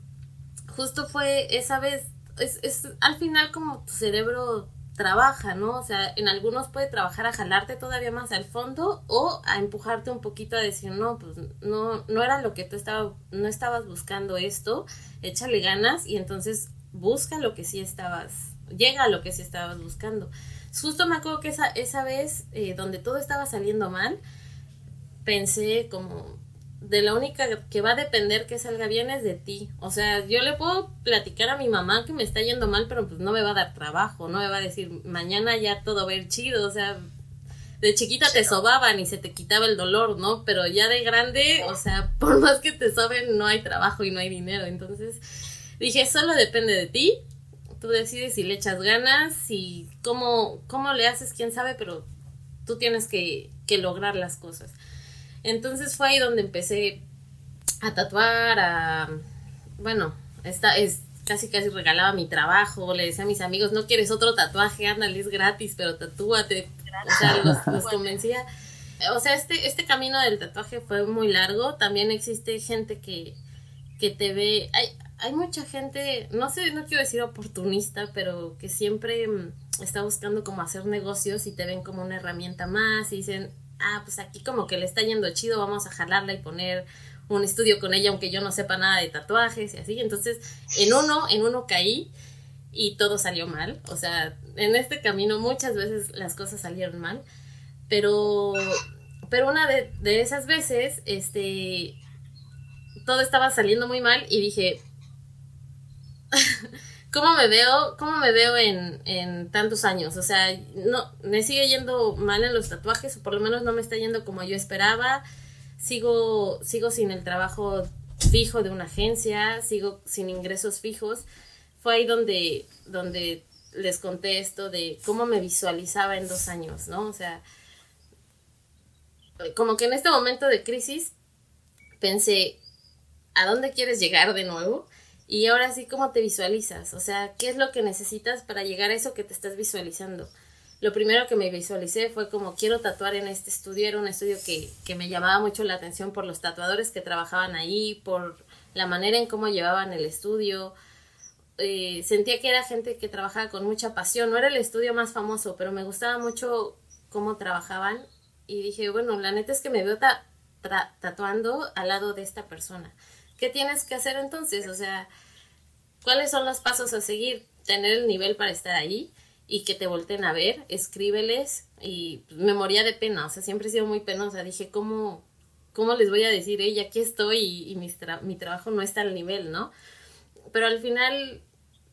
Speaker 3: justo fue esa vez, es, es al final como tu cerebro trabaja, ¿no? O sea, en algunos puede trabajar a jalarte todavía más al fondo o a empujarte un poquito a decir, no, pues no, no era lo que tú estaba, no estabas buscando esto, échale ganas y entonces busca lo que sí estabas, llega a lo que sí estabas buscando. Justo me acuerdo que esa, esa vez eh, donde todo estaba saliendo mal, pensé como, de la única que va a depender que salga bien es de ti. O sea, yo le puedo platicar a mi mamá que me está yendo mal, pero pues no me va a dar trabajo, no me va a decir mañana ya todo va a ir chido. O sea, de chiquita te sobaban y se te quitaba el dolor, ¿no? Pero ya de grande, o sea, por más que te soben, no hay trabajo y no hay dinero. Entonces dije, solo depende de ti. Tú decides si le echas ganas, y cómo, cómo le haces, quién sabe, pero tú tienes que, que lograr las cosas. Entonces fue ahí donde empecé a tatuar, a... Bueno, esta, es, casi casi regalaba mi trabajo, le decía a mis amigos, no quieres otro tatuaje, ándale, es gratis, pero tatúate. O sea, los, los convencía. O sea, este, este camino del tatuaje fue muy largo. También existe gente que, que te ve. Hay, hay mucha gente, no sé, no quiero decir oportunista, pero que siempre mm, está buscando como hacer negocios y te ven como una herramienta más y dicen, ah, pues aquí como que le está yendo chido, vamos a jalarla y poner un estudio con ella, aunque yo no sepa nada de tatuajes y así. Entonces, en uno, en uno caí y todo salió mal. O sea, en este camino muchas veces las cosas salieron mal. Pero, pero una de, esas veces, este, todo estaba saliendo muy mal y dije, ¿cómo me veo, cómo me veo en, en, tantos años? O sea, no, me sigue yendo mal en los tatuajes, o por lo menos no me está yendo como yo esperaba. Sigo, sigo sin el trabajo fijo de una agencia, sigo sin ingresos fijos. Fue ahí donde, donde les conté esto de cómo me visualizaba en dos años, ¿no? O sea, como que en este momento de crisis pensé, ¿a dónde quieres llegar de nuevo? Y ahora sí, ¿cómo te visualizas? O sea, ¿qué es lo que necesitas para llegar a eso que te estás visualizando? Lo primero que me visualicé fue como quiero tatuar en este estudio. Era un estudio que, que me llamaba mucho la atención por los tatuadores que trabajaban ahí, por la manera en cómo llevaban el estudio. Eh, sentía que era gente que trabajaba con mucha pasión. No era el estudio más famoso, pero me gustaba mucho cómo trabajaban. Y dije, bueno, la neta es que me veo tatuando al lado de esta persona. ¿Qué tienes que hacer entonces? O sea, ¿cuáles son los pasos a seguir? Tener el nivel para estar ahí y que te volten a ver, escríbeles y me moría de pena, o sea, siempre he sido muy penosa, dije, ¿cómo, cómo les voy a decir, ella aquí estoy y, y mi, mi trabajo no está al nivel, ¿no? Pero al final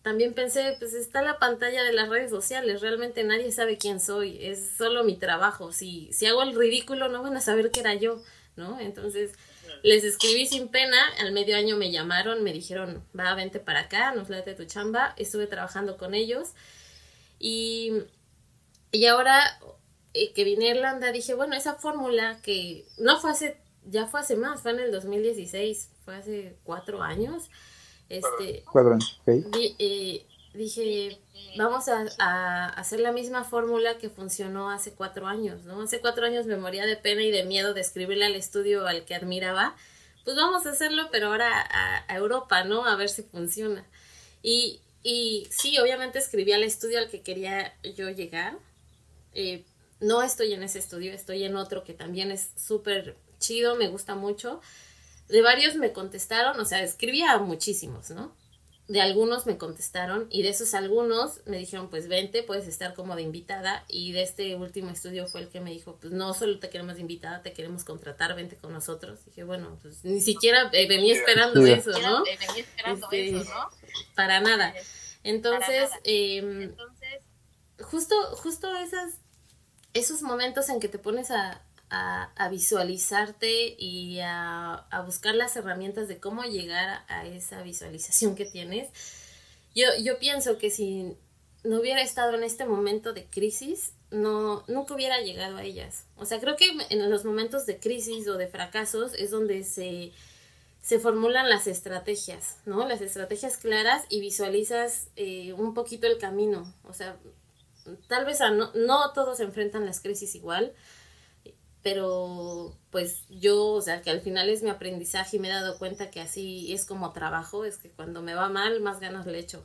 Speaker 3: también pensé, pues está la pantalla de las redes sociales, realmente nadie sabe quién soy, es solo mi trabajo, si, si hago el ridículo no van a saber que era yo, ¿no? Entonces les escribí sin pena, al medio año me llamaron, me dijeron, va, vente para acá, nos late tu chamba, estuve trabajando con ellos y, y ahora eh, que vine a Irlanda dije, bueno, esa fórmula que no fue hace, ya fue hace más, fue en el 2016, fue hace cuatro años. Este,
Speaker 1: cuatro años,
Speaker 3: eh, dije, vamos a, a, hacer la misma fórmula que funcionó hace cuatro años, ¿no? Hace cuatro años me moría de pena y de miedo de escribirle al estudio al que admiraba. Pues vamos a hacerlo, pero ahora a, a Europa, ¿no? A ver si funciona. Y, y sí, obviamente escribí al estudio al que quería yo llegar. Eh, no estoy en ese estudio, estoy en otro que también es súper chido, me gusta mucho. De varios me contestaron, o sea, escribía a muchísimos, ¿no? De algunos me contestaron y de esos algunos me dijeron, pues vente, puedes estar como de invitada y de este último estudio fue el que me dijo, pues no solo te queremos de invitada, te queremos contratar, vente con nosotros. dije, bueno, pues ni siquiera eh, venía esperando eso, ¿no? Venía esperando este, eso, ¿no? Para nada. Entonces, eh, justo, justo esas, esos momentos en que te pones a, a, visualizarte y a, buscar las herramientas de cómo llegar a, esa visualización que tienes. Yo, yo pienso que si no hubiera estado en este momento de crisis, no, nunca hubiera llegado a ellas. O sea, creo que en los momentos de crisis o de fracasos es donde se, se formulan las estrategias, ¿no? Las estrategias claras y visualizas eh, un poquito el camino. O sea, tal vez no, no todos enfrentan las crisis igual, pero pues yo, o sea, que al final es mi aprendizaje y me he dado cuenta que así es como trabajo, es que cuando me va mal, más ganas le echo.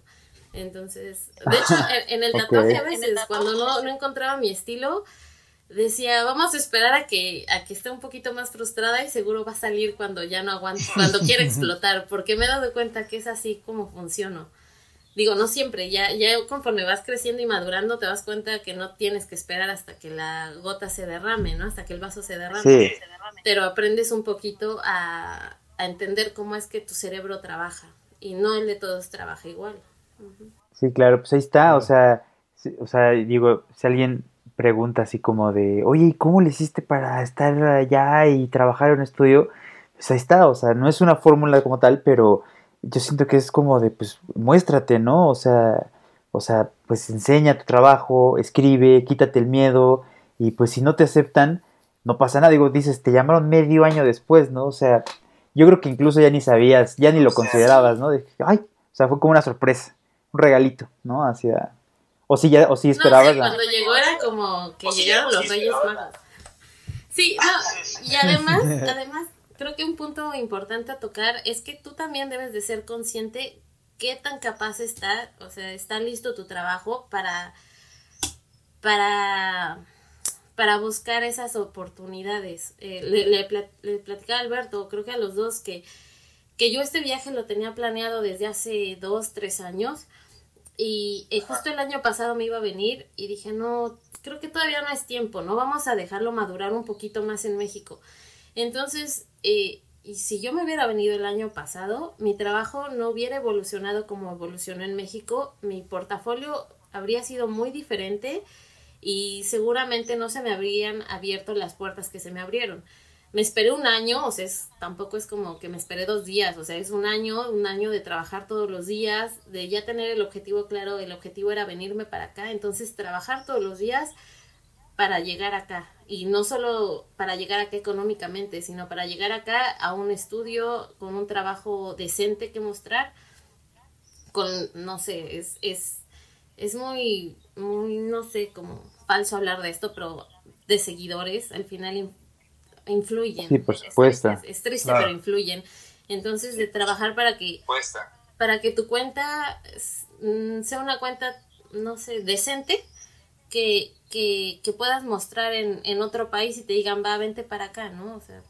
Speaker 3: Entonces, de hecho, en, el tatuaje a veces, cuando no, no encontraba mi estilo, decía, vamos a esperar a que, a que esté un poquito más frustrada y seguro va a salir cuando ya no aguante, cuando quiera explotar, porque me he dado cuenta que es así como funciono digo, no siempre, ya, ya conforme vas creciendo y madurando te das cuenta que no tienes que esperar hasta que la gota se derrame, ¿no? Hasta que el vaso se derrame. Sí. Pero aprendes un poquito a, a, entender cómo es que tu cerebro trabaja y no el de todos trabaja igual.
Speaker 1: Sí, claro, pues ahí está, o sea, o sea, digo, si alguien pregunta así como de, oye, ¿cómo le hiciste para estar allá y trabajar en un estudio? Pues ahí está, o sea, no es una fórmula como tal, pero yo siento que es como de, pues, muéstrate, ¿no? O sea, o sea, pues enseña tu trabajo, escribe, quítate el miedo, y pues si no te aceptan, no pasa nada. Digo, dices, te llamaron medio año después, ¿no? O sea, yo creo que incluso ya ni sabías, ya ni lo considerabas, ¿no? De, ay, o sea, fue como una sorpresa, un regalito, ¿no? Hacia... O si ya, o si esperabas.
Speaker 3: No, cuando llegó era como que llegaron los Reyes Magos. Sí, no, y además, además, creo que un punto importante a tocar es que tú también debes de ser consciente qué tan capaz está, o sea, está listo tu trabajo para, para, para buscar esas oportunidades. Eh, le, le, le platicaba a Alberto, creo que a los dos, que, que yo este viaje lo tenía planeado desde hace dos, tres años. Y eh, justo el año pasado me iba a venir y dije, no, creo que todavía no es tiempo, ¿no? Vamos a dejarlo madurar un poquito más en México. Entonces, eh, y si yo me hubiera venido el año pasado, mi trabajo no hubiera evolucionado como evolucionó en México, mi portafolio habría sido muy diferente y seguramente no se me habrían abierto las puertas que se me abrieron. Me esperé un año, o sea, es, tampoco es como que me esperé dos días, o sea, es un año, un año de trabajar todos los días, de ya tener el objetivo claro, el objetivo era venirme para acá, entonces trabajar todos los días para llegar acá. Y no solo para llegar acá económicamente, sino para llegar acá a un estudio con un trabajo decente que mostrar. Con, no sé, es, es, es muy, muy, no sé, como falso hablar de esto, pero de seguidores, al final influyen.
Speaker 1: Sí, por supuesto.
Speaker 3: Es, triste, pero influyen. Entonces, de trabajar para que, para que tu cuenta mm, sea una cuenta, no sé, decente, que, que, que puedas mostrar en, en, otro país y te digan, va, vente para acá, ¿no? O sea,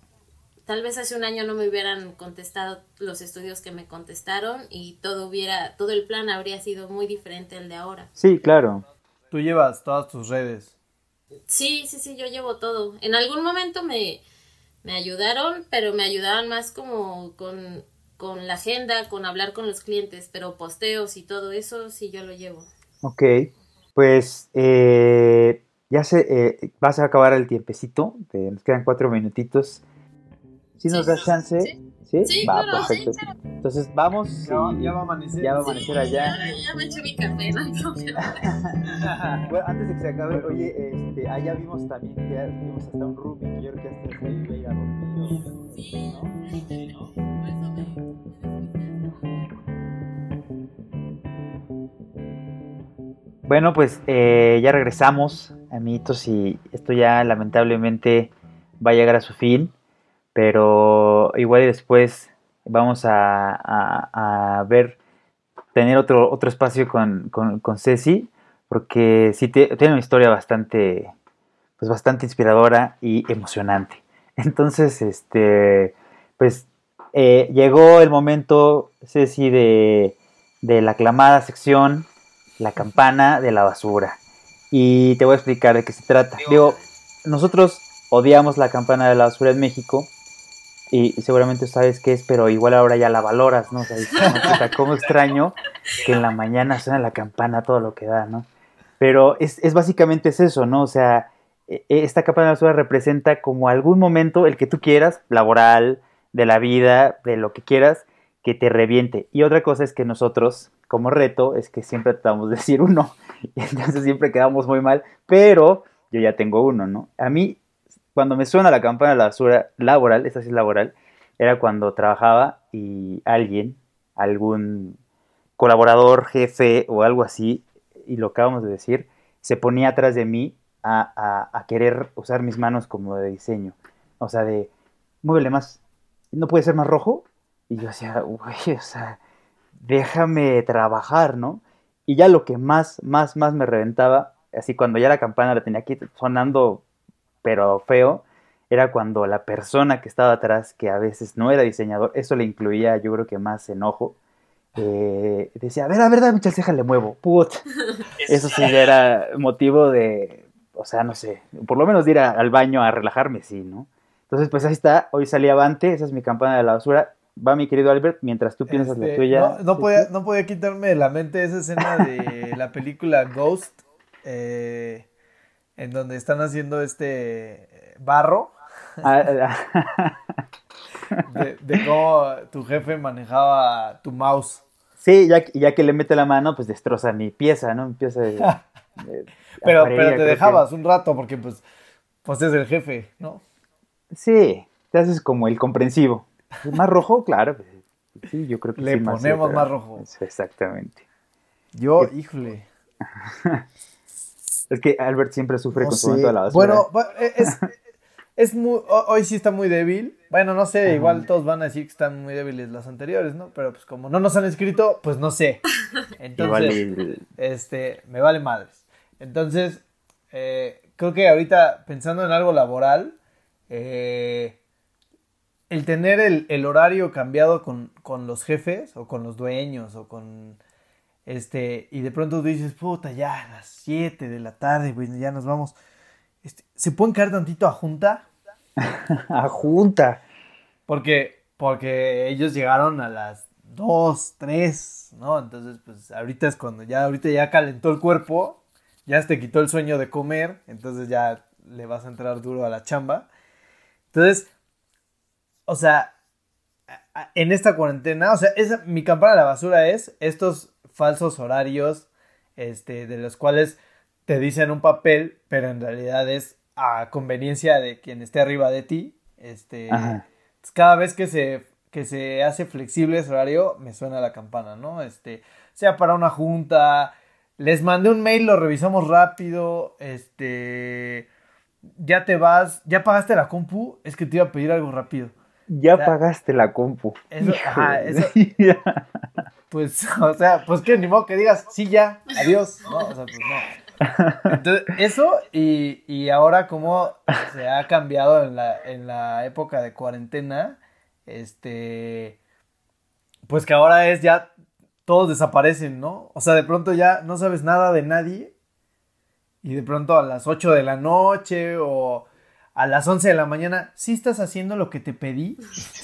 Speaker 3: tal vez hace un año no me hubieran contestado los estudios que me contestaron y todo hubiera, todo el plan habría sido muy diferente al de ahora.
Speaker 1: Sí, claro.
Speaker 2: Tú llevas todas tus redes.
Speaker 3: Sí, sí, sí, yo llevo todo. En algún momento me, me ayudaron, pero me ayudaban más como con, con la agenda, con hablar con los clientes, pero posteos y todo eso sí yo lo llevo.
Speaker 1: Ok. Pues eh, ya se eh, vas a acabar el tiempecito, nos quedan cuatro minutitos. Si nos das chance, ¿sí?
Speaker 3: ¿Sí? va, perfecto.
Speaker 1: Entonces vamos.
Speaker 2: Ya, va a amanecer.
Speaker 1: Ya va a amanecer allá.
Speaker 3: Ya, me eché mi café, no
Speaker 1: bueno, antes de que se acabe, oye, este, allá vimos también, ya vimos hasta un Ruby que yo creo que hasta se iba a ir a dormir. Sí, ¿no? Bueno, pues eh, ya regresamos, amiguitos, y esto ya lamentablemente va a llegar a su fin, pero igual después vamos a, ver, tener otro, otro espacio con, con, Ceci, porque sí tiene una historia bastante, pues bastante inspiradora y emocionante. Entonces, este, pues eh, llegó el momento, Ceci, de, de la aclamada sección la campana de la basura. Y te voy a explicar de qué se trata. Digo, nosotros odiamos la campana de la basura en México. Y, seguramente sabes qué es, pero igual ahora ya la valoras, ¿no? O sea, cómo extraño que en la mañana suena la campana todo lo que da, ¿no? Pero es, es básicamente es eso, ¿no? O sea, e, e, esta campana de la basura representa como algún momento, el que tú quieras, laboral, de la vida, de lo que quieras, que te reviente. Y otra cosa es que nosotros, como reto, es que siempre tratamos de decir uno. Y entonces siempre quedamos muy mal, pero yo ya tengo uno, ¿no? A mí, cuando me suena la campana de la basura laboral, esta sí es laboral, era cuando trabajaba y alguien, algún colaborador, jefe o algo así, y lo acabamos de decir, se ponía atrás de mí a, a, querer usar mis manos como de diseño. O sea, de, muévele más. ¿No puede ser más rojo? Y yo decía, güey, o sea, déjame trabajar, ¿no? Y ya lo que más, más, más me reventaba, así cuando ya la campana la tenía aquí sonando, pero feo, era cuando la persona que estaba atrás, que a veces no era diseñador, eso le incluía yo creo que más enojo, eh, decía, a ver, a ver, dame le muevo, put. Eso sí era motivo de, o sea, no sé, por lo menos ir al baño a relajarme, sí, ¿no? Entonces, pues ahí está, hoy salí avante, esa es mi campana de la basura, va mi querido Albert, mientras tú piensas la este, tuya.
Speaker 2: No, podía, no podía quitarme de la mente esa escena de la película Ghost, eh, en donde están haciendo este barro.
Speaker 1: Ah, ah,
Speaker 2: de, de cómo tu jefe manejaba tu mouse.
Speaker 1: sí, ya, que- ya que le mete la mano, pues destroza mi pieza, ¿no? Mi pieza de, de
Speaker 2: Pero, pero te
Speaker 1: que-
Speaker 2: dejabas un rato porque pues, pues es el jefe, ¿no?
Speaker 1: Sí, te haces como el comprensivo. ¿Más rojo? Claro. pues, Sí, yo creo que
Speaker 2: Le
Speaker 1: sí, más,
Speaker 2: ponemos más rojo.
Speaker 1: Eso, Exactamente.
Speaker 2: Yo, híjole.
Speaker 1: Es que Albert siempre sufre
Speaker 2: no
Speaker 1: con su
Speaker 2: sé.
Speaker 1: momento de la basura.
Speaker 2: Bueno, bu- e, es, es muy, ho- hoy sí está muy débil. Bueno, no sé, igual todos van a decir que están muy débiles las anteriores, ¿no? Pero pues como no nos han escrito, pues no sé. Entonces,
Speaker 1: y-
Speaker 2: este, me vale madres. Entonces, eh, creo que ahorita pensando en algo laboral, eh, el tener el, el horario cambiado con, con los jefes o con los dueños o con este, y de pronto tú dices, puta, ya a las 7 de la tarde, güey, ya nos vamos. Este, ¿Se pueden caer tantito a junta?
Speaker 1: a junta.
Speaker 2: Porque, porque ellos llegaron a las 2, 3, ¿no? Entonces, pues ahorita es cuando ya, ahorita ya calentó el cuerpo, ya te quitó el sueño de comer, entonces ya le vas a entrar duro a la chamba. Entonces, o sea, en esta cuarentena, o sea, esa, mi campana de la basura es estos falsos horarios, este, de los cuales te dicen un papel, pero en realidad es a conveniencia de quien esté arriba de ti, este,
Speaker 1: Ajá.
Speaker 2: pues, cada vez que se, que se hace flexible ese horario, me suena la campana, ¿no? Este, sea para una junta, les mandé un mail, lo revisamos rápido, este, ya te vas, ya pagaste la compu, es que te iba a pedir algo rápido.
Speaker 1: Ya pagaste la compu.
Speaker 2: Eso- ajá,
Speaker 1: Híjole.
Speaker 2: eso- Pues, o sea, pues que ni modo que digas, sí, ya, adiós, ¿no? O sea, pues no. Entonces, eso y, y ahora cómo se ha cambiado en la, en la época de cuarentena, este, pues que ahora es ya, todos desaparecen, ¿no? O sea, de pronto ya no sabes nada de nadie y de pronto a las 8 de la noche o a las 11 de la mañana, ¿sí estás haciendo lo que te pedí?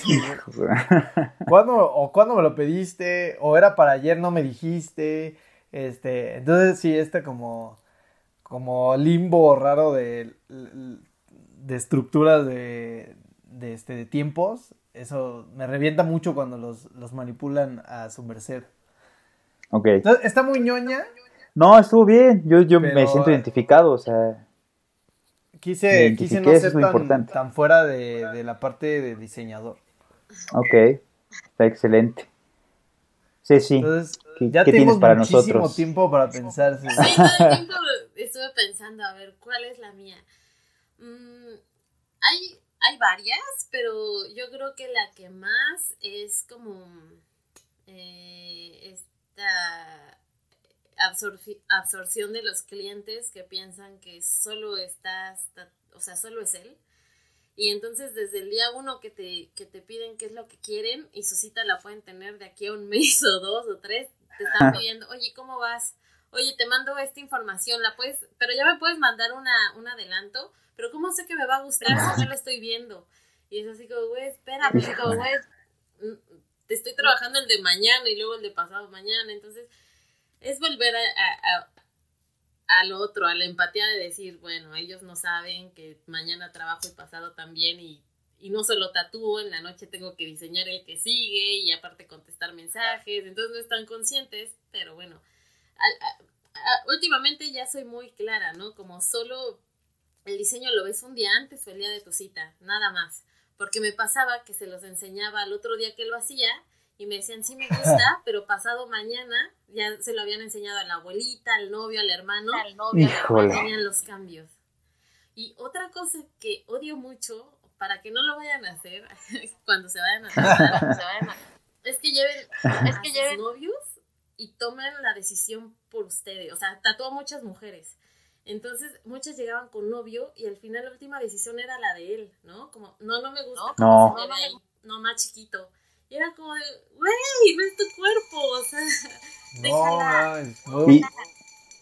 Speaker 2: ¿Cuándo, o cuándo me lo pediste? ¿O era para ayer, no me dijiste? Este, entonces sí, este como, como limbo raro de, de estructuras de, de, este, de tiempos. Eso me revienta mucho cuando los, los manipulan a su merced.
Speaker 1: ok.
Speaker 2: Entonces, está muy ñoña.
Speaker 1: No, estuvo bien. Yo, yo me siento identificado, o sea.
Speaker 2: Quise, quise no ser tan,
Speaker 1: importante.
Speaker 2: tan fuera de, de la parte de diseñador.
Speaker 1: Ok. Está excelente. Sí, sí.
Speaker 2: Entonces,
Speaker 1: ¿Qué-
Speaker 2: ya
Speaker 1: qué tienes
Speaker 2: tenemos
Speaker 1: para
Speaker 2: muchísimo
Speaker 1: nosotros?
Speaker 2: tiempo para pensar. sí.
Speaker 3: Sí, todo el tiempo estuve pensando, a ver, ¿cuál es la mía? Mm, hay, hay varias, pero yo creo que la que más es como eh, esta absorci- absorción de los clientes que piensan que solo está, está- o sea, solo es él. Y entonces desde el día uno que te, que te piden qué es lo que quieren y su cita la pueden tener de aquí a un mes o dos o tres, te están pidiendo, oye, ¿cómo vas? Oye, te mando esta información, la puedes, pero ya me puedes mandar una, un adelanto, pero ¿cómo sé que me va a gustar si no lo estoy viendo? Y es así como, güey, espera, pues como, güey, mm, te estoy trabajando el de mañana y luego el de pasado mañana, entonces es volver a, al otro, a la empatía de decir, bueno, ellos no saben que mañana trabajo y pasado también y, y no solo tatúo, en la noche tengo que diseñar el que sigue y aparte contestar mensajes, entonces no están conscientes, pero bueno, últimamente ya soy muy clara, ¿no? Como solo el diseño lo ves un día antes o el día de tu cita, nada más, porque me pasaba que se los enseñaba al otro día que lo hacía y me decían, sí me gusta, pero pasado mañana ya se lo habían enseñado a la abuelita, al novio, al hermano,
Speaker 4: Al novio,
Speaker 3: tenían los cambios. Y otra cosa que odio mucho, para que no lo vayan a hacer cuando se vayan a casar,
Speaker 4: Cuando se vayan a-
Speaker 3: es que lleven
Speaker 4: Es
Speaker 3: a
Speaker 4: que
Speaker 3: sus
Speaker 4: lleven-
Speaker 3: novios y tomen la decisión por ustedes. O sea, tatuó a muchas mujeres. Entonces, muchas llegaban con novio y al final la última decisión era la de él, ¿no? Como, no, no me gusta
Speaker 4: No,
Speaker 1: no.
Speaker 3: ahí, no, más chiquito. Y era como de, güey, no es tu cuerpo, o sea, déjala.
Speaker 2: no.
Speaker 1: Y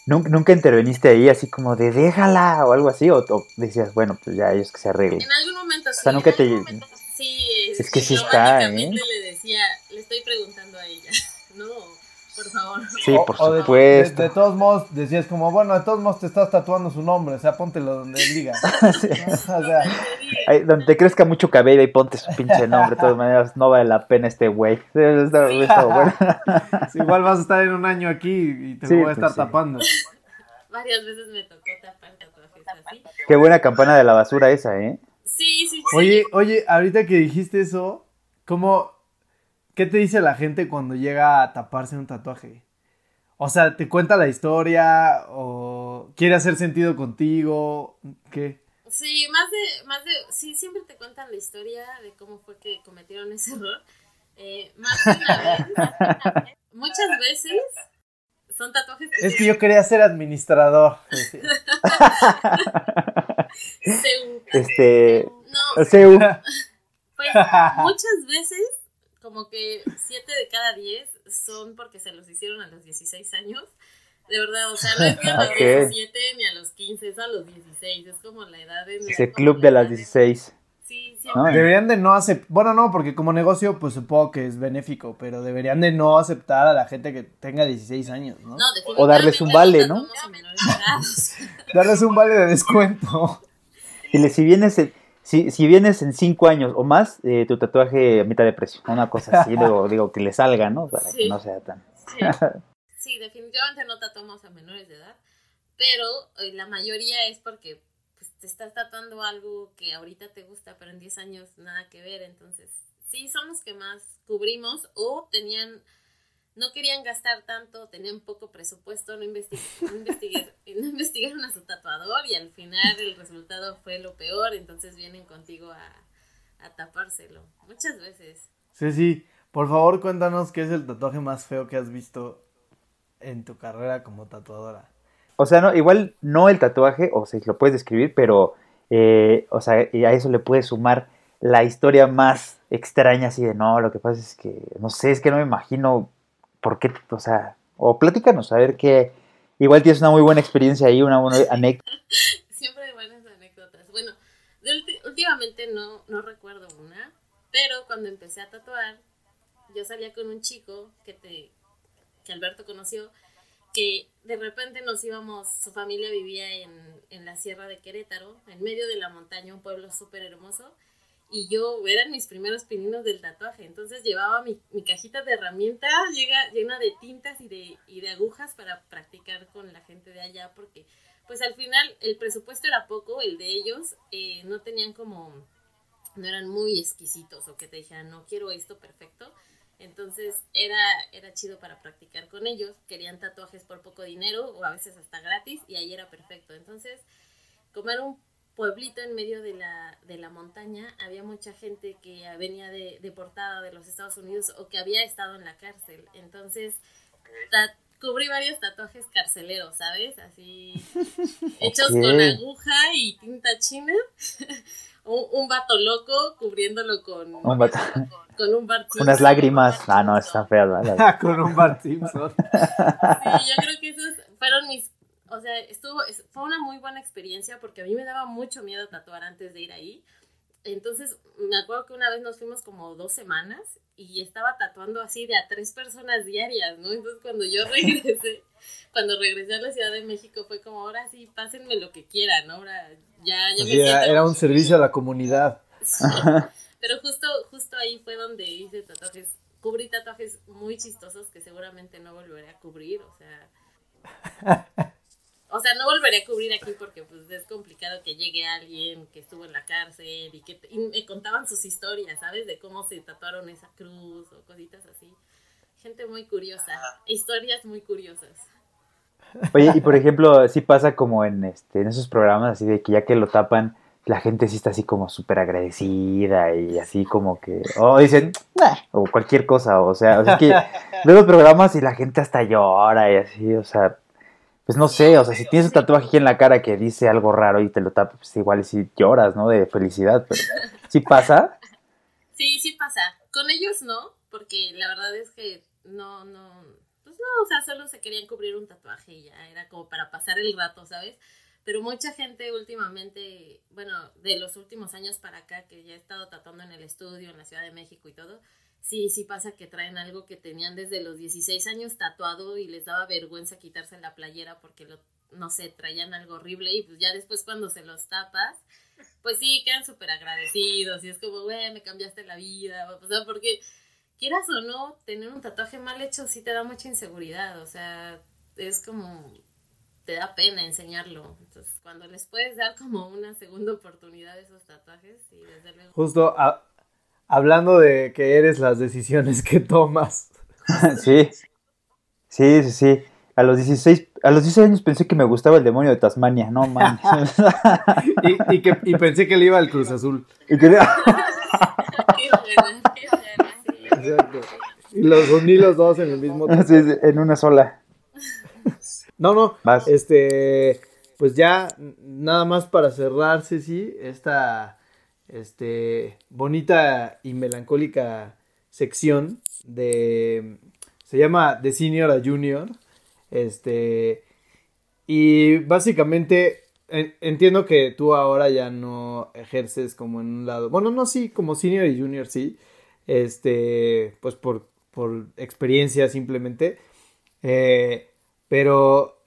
Speaker 1: nunca, nunca interveniste ahí así como de déjala o algo así, o, o decías, bueno, pues ya ellos que se arreglen.
Speaker 3: En algún momento sí.
Speaker 1: sea, nunca te-
Speaker 3: algún momento sí.
Speaker 1: Es que sí está, ¿eh?
Speaker 3: diplomáticamente le decía, le estoy preguntando a ella. No, por favor.
Speaker 1: Sí,
Speaker 2: O-
Speaker 1: por
Speaker 2: o de-
Speaker 1: supuesto.
Speaker 2: De, de todos modos, decías como, bueno, de todos modos te estás tatuando su nombre, o sea, póntelo donde diga.
Speaker 1: Sí.
Speaker 2: o sea,
Speaker 1: Ahí, donde te crezca mucho cabello y ponte su pinche nombre. De todas maneras, no vale la pena este güey. Sí,
Speaker 2: igual vas a estar en un año aquí y te
Speaker 1: Sí,
Speaker 2: voy a
Speaker 1: pues
Speaker 2: estar
Speaker 1: sí.
Speaker 2: tapando.
Speaker 3: Varias veces me tocó tapar tatuajes así.
Speaker 1: Qué buena campana de la basura esa, ¿eh?
Speaker 3: Sí, sí, sí.
Speaker 2: Oye, oye, ahorita que dijiste eso, ¿cómo, qué te dice la gente cuando llega a taparse un tatuaje? O sea, ¿te cuenta la historia o quiere hacer sentido contigo? ¿Qué?
Speaker 3: Sí, más de, más de, sí, siempre te cuentan la historia de cómo fue que cometieron ese error. Eh, más de una vez, muchas veces son tatuajes que
Speaker 2: Es que yo quería ser administrador. decía.
Speaker 3: se-
Speaker 1: Este.
Speaker 3: no, pues muchas veces, como que 7 de cada 10 son porque se los hicieron a los 16 años. De verdad, o sea, no es ni a los
Speaker 1: Ok.
Speaker 3: 17 ni a los 15, es a los 16. Es como la edad de.
Speaker 1: Ese club de las 16.
Speaker 3: Sí, siempre.
Speaker 1: Ay.
Speaker 2: Deberían de no aceptar, bueno, no, porque como negocio pues supongo que es benéfico, pero deberían de no aceptar a la gente que tenga 16 años, ¿no?
Speaker 3: No,
Speaker 1: O darles un vale, ¿no?
Speaker 2: Darles un vale de descuento.
Speaker 1: Dile, si vienes en, si, si vienes en 5 años o más, eh, tu tatuaje a mitad de precio. Una cosa así, digo, digo que le salga, ¿no? Para que no sea tan.
Speaker 3: Sí. Sí, definitivamente no tatuamos a menores de edad, pero eh, la mayoría es porque pues, te estás tatuando algo que ahorita te gusta, pero en 10 años nada que ver, entonces sí son los que más cubrimos o tenían, no querían gastar tanto, tenían poco presupuesto, no, investi- no, investigaron a su tatuador y al final el resultado fue lo peor, entonces vienen contigo a, a tapárselo, muchas veces.
Speaker 2: Sí, sí, por favor cuéntanos qué es el tatuaje más feo que has visto en tu carrera como tatuadora.
Speaker 1: O sea, no, igual no el tatuaje, o sea, lo puedes describir, pero, eh, o sea, y a eso le puedes sumar la historia más extraña, así de, no, lo que pasa es que, no sé, es que no me imagino por qué, o sea, o platícanos, a ver qué, igual tienes una muy buena experiencia ahí, una buena anécdota.
Speaker 3: Siempre hay buenas anécdotas. Bueno, últimamente no, no recuerdo una, pero cuando empecé a tatuar, yo salía con un chico que, te, que Alberto conoció, que de repente nos íbamos, su familia vivía en, en la sierra de Querétaro, en medio de la montaña, un pueblo súper hermoso, y yo, eran mis primeros pininos del tatuaje, entonces llevaba mi, mi cajita de herramientas llega, llena de tintas y de, y de agujas para practicar con la gente de allá, porque pues al final el presupuesto era poco, el de ellos, eh, no tenían como, no eran muy exquisitos o que te dijeran, no quiero esto perfecto. Entonces era, era chido para practicar con ellos, querían tatuajes por poco dinero o a veces hasta gratis y ahí era perfecto. Entonces, como era un pueblito en medio de la, de la montaña, había mucha gente que venía de, deportada de los Estados Unidos o que había estado en la cárcel. Entonces, ta- cubrí varios tatuajes carceleros, ¿sabes? Así hechos con aguja y tinta china. un, un vato loco cubriéndolo con
Speaker 1: Un vato-
Speaker 3: con un Bart
Speaker 1: unas
Speaker 3: Simpson.
Speaker 1: lágrimas, ah, no, está fea, ¿verdad?
Speaker 2: con un Bart Simpson.
Speaker 3: Sí, yo creo que esos fueron mis, o sea, estuvo, es- fue una muy buena experiencia porque a mí me daba mucho miedo tatuar antes de ir ahí. Entonces, me acuerdo que una vez nos fuimos como dos semanas y estaba tatuando así de a tres personas diarias, ¿no? Entonces, cuando yo regresé, cuando regresé a la Ciudad de México, fue como, ahora sí, pásenme lo que quieran, ¿no? Ahora ya, me
Speaker 2: era, era un servicio a la comunidad.
Speaker 3: Sí. Pero justo, justo ahí fue donde hice tatuajes, cubrí tatuajes muy chistosos que seguramente no volveré a cubrir, o sea... O sea, no volveré a cubrir aquí porque pues es complicado que llegue alguien que estuvo en la cárcel y que y me contaban sus historias, ¿sabes? De cómo se tatuaron esa cruz o cositas así. Gente muy curiosa, historias muy curiosas.
Speaker 1: Oye, y por ejemplo, sí pasa como en este, en esos programas así de que ya que lo tapan, la gente sí está así como súper agradecida y así como que, o dicen, "Nah", o cualquier cosa, o sea, o sea, es que veo los programas y la gente hasta llora y así, o sea, pues no sé, o sea, si tienes un tatuaje aquí en la cara que dice algo raro y te lo tapas, pues igual sí lloras, ¿no? De felicidad, pero sí pasa.
Speaker 3: Sí, sí pasa. Con ellos no, porque la verdad es que no, no, pues no, o sea, solo se querían cubrir un tatuaje y ya era como para pasar el rato, ¿sabes? Pero mucha gente últimamente, bueno, de los últimos años para acá, que ya he estado tatuando en el estudio, en la Ciudad de México y todo, sí, sí pasa que traen algo que tenían desde los 16 años tatuado y les daba vergüenza quitarse la playera porque lo, no sé, traían algo horrible y pues ya después cuando se los tapas, pues sí, quedan súper agradecidos y es como, güey, me cambiaste la vida, o sea, porque quieras o no, tener un tatuaje mal hecho sí te da mucha inseguridad, o sea, es como, te da pena enseñarlo. Entonces, cuando les puedes dar como una segunda oportunidad a esos tatuajes, sí, desde luego.
Speaker 2: Justo hablando de que eres las decisiones que tomas.
Speaker 1: sí, sí, sí, sí. A los 16, a los 16 años pensé que me gustaba el demonio de Tasmania, no mames.
Speaker 2: y, y, que, y pensé que le iba al Cruz Azul. Y Y los uní los dos en el mismo
Speaker 1: sí, en una sola.
Speaker 2: No, no. Este, pues ya nada más para cerrar, Ceci, esta este, bonita y melancólica sección de se llama de senior a junior. Este, y básicamente entiendo que tú ahora ya no ejerces como en un lado. Bueno, no, sí, como senior y junior sí. Este, pues por, por experiencia simplemente. Eh, pero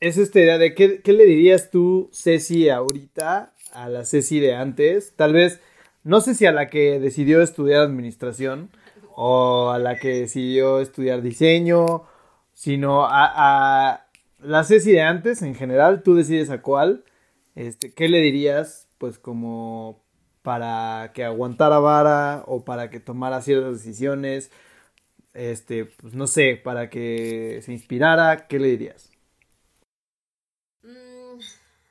Speaker 2: es esta idea de qué, qué le dirías tú, Ceci, ahorita a la Ceci de antes. Tal vez, no sé si a la que decidió estudiar administración o a la que decidió estudiar diseño, sino a, a la Ceci de antes en general, tú decides a cuál. Este, ¿Qué le dirías, pues, como para que aguantara vara o para que tomara ciertas decisiones? Este, pues no sé, para que se inspirara, ¿qué le dirías?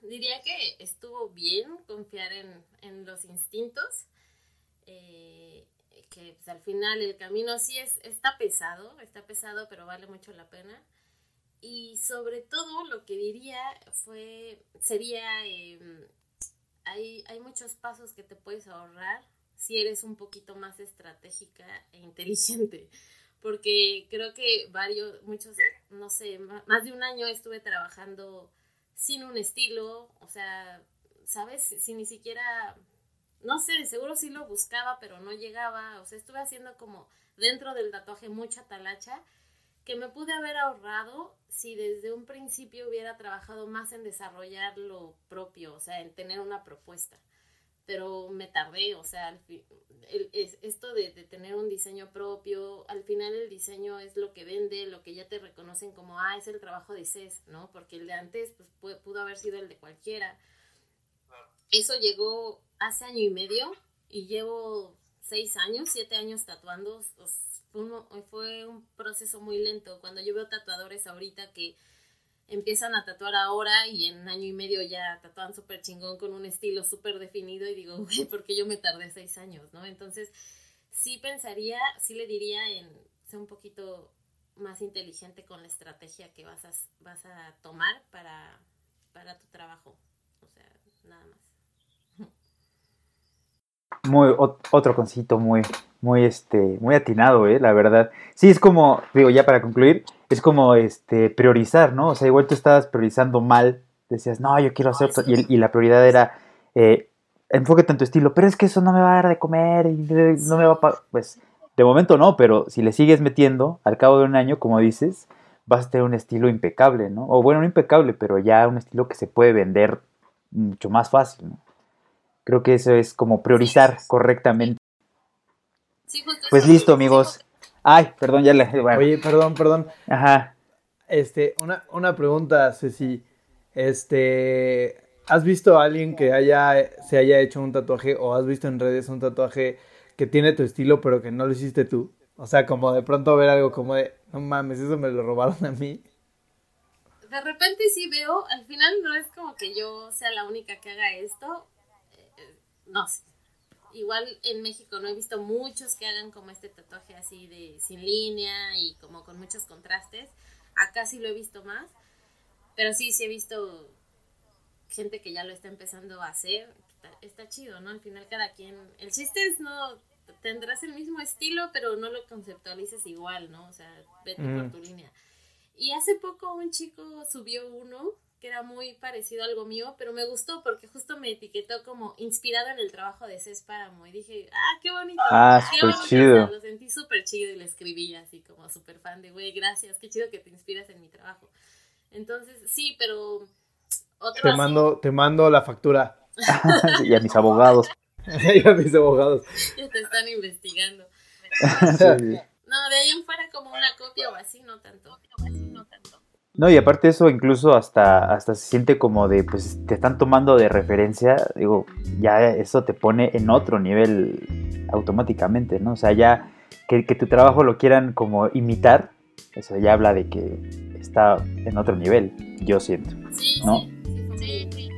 Speaker 3: Diría que estuvo bien confiar en, en los instintos. Eh, que pues, al final el camino sí es, está pesado, está pesado, pero vale mucho la pena. Y sobre todo lo que diría fue, sería, em, hay, hay muchos pasos que te puedes ahorrar si eres un poquito más estratégica e inteligente. Porque creo que varios, muchos, no sé, más de un año estuve trabajando sin un estilo, o sea, ¿sabes? Si ni siquiera, no sé, seguro sí lo buscaba, pero no llegaba, o sea, estuve haciendo como dentro del tatuaje mucha talacha que me pude haber ahorrado si desde un principio hubiera trabajado más en desarrollar lo propio, o sea, en tener una propuesta. Pero me tardé, o sea, esto de, tener un diseño propio, al final el diseño es lo que vende, lo que ya te reconocen como, ah, es el trabajo de CES, ¿no? Porque el de antes, pues pudo haber sido el de cualquiera. Eso llegó hace año y medio y llevo seis años, siete años tatuando fue un proceso muy lento. Cuando yo veo tatuadores ahorita que empiezan a tatuar ahora y en año y medio ya tatuan súper chingón con un estilo súper definido y digo, güey, ¿por qué yo me tardé seis años, no? Entonces, sí pensaría, sí le diría en ser un poquito más inteligente con la estrategia que vas a, vas a tomar para, para tu trabajo. O sea, nada más.
Speaker 1: Muy, otro consito muy, muy, este, muy atinado, ¿eh? La verdad. Sí, es como, digo, ya para concluir, es como, este, priorizar, ¿no? O sea, igual tú estabas priorizando mal, decías, no, yo quiero hacer, y, y la prioridad era, eh, enfóquete en tu estilo, pero es que eso no me va a dar de comer, y no me va a, pues, de momento no, pero si le sigues metiendo, al cabo de un año, como dices, vas a tener un estilo impecable, ¿no? O bueno, no impecable, pero ya un estilo que se puede vender mucho más fácil, ¿no? Creo que eso es como priorizar correctamente. pues listo, amigos. Ay, perdón, ya le.
Speaker 2: Oye, perdón, perdón.
Speaker 1: Ajá.
Speaker 2: Este, una, una pregunta, Ceci. Este, ¿has visto a alguien que haya, se haya hecho un tatuaje o has visto en redes un tatuaje que tiene tu estilo pero que no lo hiciste tú? O sea, como de pronto ver algo como de, no mames, eso me lo robaron a mí.
Speaker 3: De repente sí veo, al final no es como que yo sea la única que haga esto, no sé. Igual en México no he visto muchos que hagan como este tatuaje así de sin línea y como con muchos contrastes. Acá sí lo he visto más. Pero sí, sí he visto gente que ya lo está empezando a hacer. Está, chido, ¿no? Al final cada quien... El chiste es no... Tendrás el mismo estilo, pero no lo conceptualices igual, ¿no? O sea, vete por tu línea. Y hace poco un chico subió uno que era muy parecido a algo mío, pero me gustó porque justo me etiquetó como inspirado en el trabajo de Cés Páramo y dije, ah, qué bonito.
Speaker 1: Ah,
Speaker 3: qué
Speaker 1: súper
Speaker 3: bonito",
Speaker 1: chido.
Speaker 3: o lo sentí súper chido y le escribí así como súper fan de, güey, gracias, qué chido que te inspiras en mi trabajo. Entonces, sí, pero otro
Speaker 2: Te
Speaker 3: así-
Speaker 2: mando, te mando la factura.
Speaker 1: y a mis abogados.
Speaker 2: y a mis abogados.
Speaker 3: ya te están investigando.
Speaker 1: Sí.
Speaker 3: No, de ahí en fuera como una copia o así, no tanto.
Speaker 1: No, y aparte eso incluso hasta, hasta se siente como de, pues te están tomando de referencia, digo, ya eso te pone en otro nivel automáticamente, ¿no? O sea, ya que, que tu trabajo lo quieran como imitar, eso ya habla de que está en otro nivel, yo siento.
Speaker 3: Sí,
Speaker 1: ¿No?
Speaker 3: sí, sí.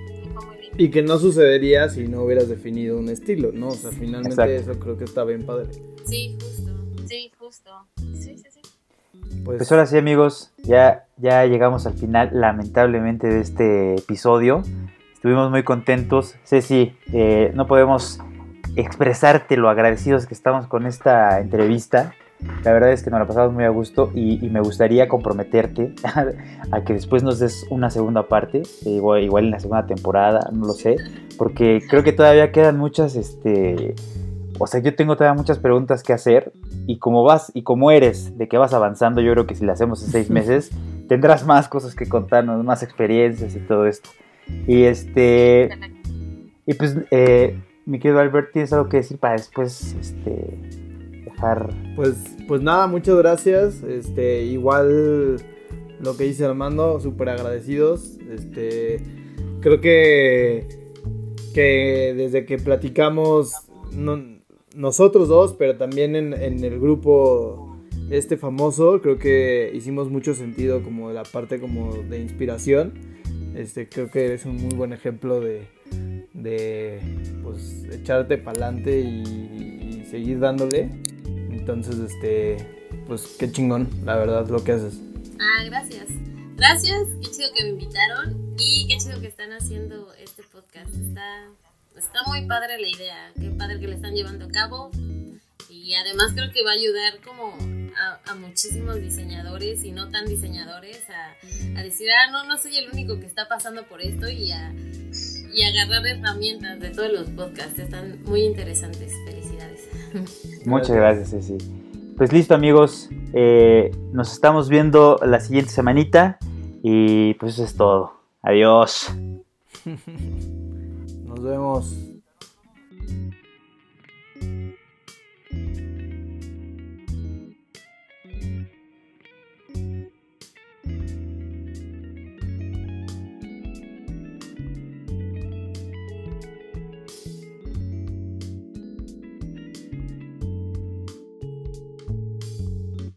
Speaker 2: Y que no sucedería si no hubieras definido un estilo, ¿no? O sea, finalmente
Speaker 1: Exacto.
Speaker 2: eso creo que está bien padre.
Speaker 3: Sí, justo. Sí, justo. Sí, sí, sí.
Speaker 2: Pues,
Speaker 1: Pues ahora sí amigos, ya, ya llegamos al final lamentablemente de este episodio. Estuvimos muy contentos. Ceci, eh, no podemos expresarte lo agradecidos que estamos con esta entrevista. La verdad es que nos la pasamos muy a gusto y, me gustaría comprometerte a que después nos des una segunda parte, eh, igual, igual en la segunda temporada, no lo sé, porque creo que todavía quedan muchas, este, o sea, yo tengo todavía muchas preguntas que hacer y como vas y como eres de que vas avanzando, yo creo que si la hacemos en seis meses tendrás más cosas que contarnos, más experiencias y todo esto. Y este, y pues, eh, mi querido Albert, ¿tienes algo que decir para después, este, dejar?
Speaker 2: pues, pues nada, muchas gracias. Este, igual lo que dice Armando, súper agradecidos. Este, creo que, que desde que platicamos no- nosotros dos, pero también en, en el grupo este famoso, creo que hicimos mucho sentido como la parte como de inspiración. Este, creo que eres un muy buen ejemplo de, de pues, echarte para adelante y, y seguir dándole. Entonces, este, pues qué chingón, la verdad, lo que haces.
Speaker 3: Ah, gracias. Gracias, qué chido que me invitaron y qué chido que están haciendo este podcast. Está, está muy padre la idea, qué padre que le están llevando a cabo y además creo que va a ayudar como a, a muchísimos diseñadores y no tan diseñadores a, a decir, ah, no, no soy el único que está pasando por esto y a, y agarrar herramientas de todos los podcasts. Están muy interesantes. Felicidades.
Speaker 1: Muchas gracias, Ceci. Pues listo, amigos. eh, nos estamos viendo la siguiente semanita. Y pues eso es todo. Adiós.
Speaker 2: Nos vemos.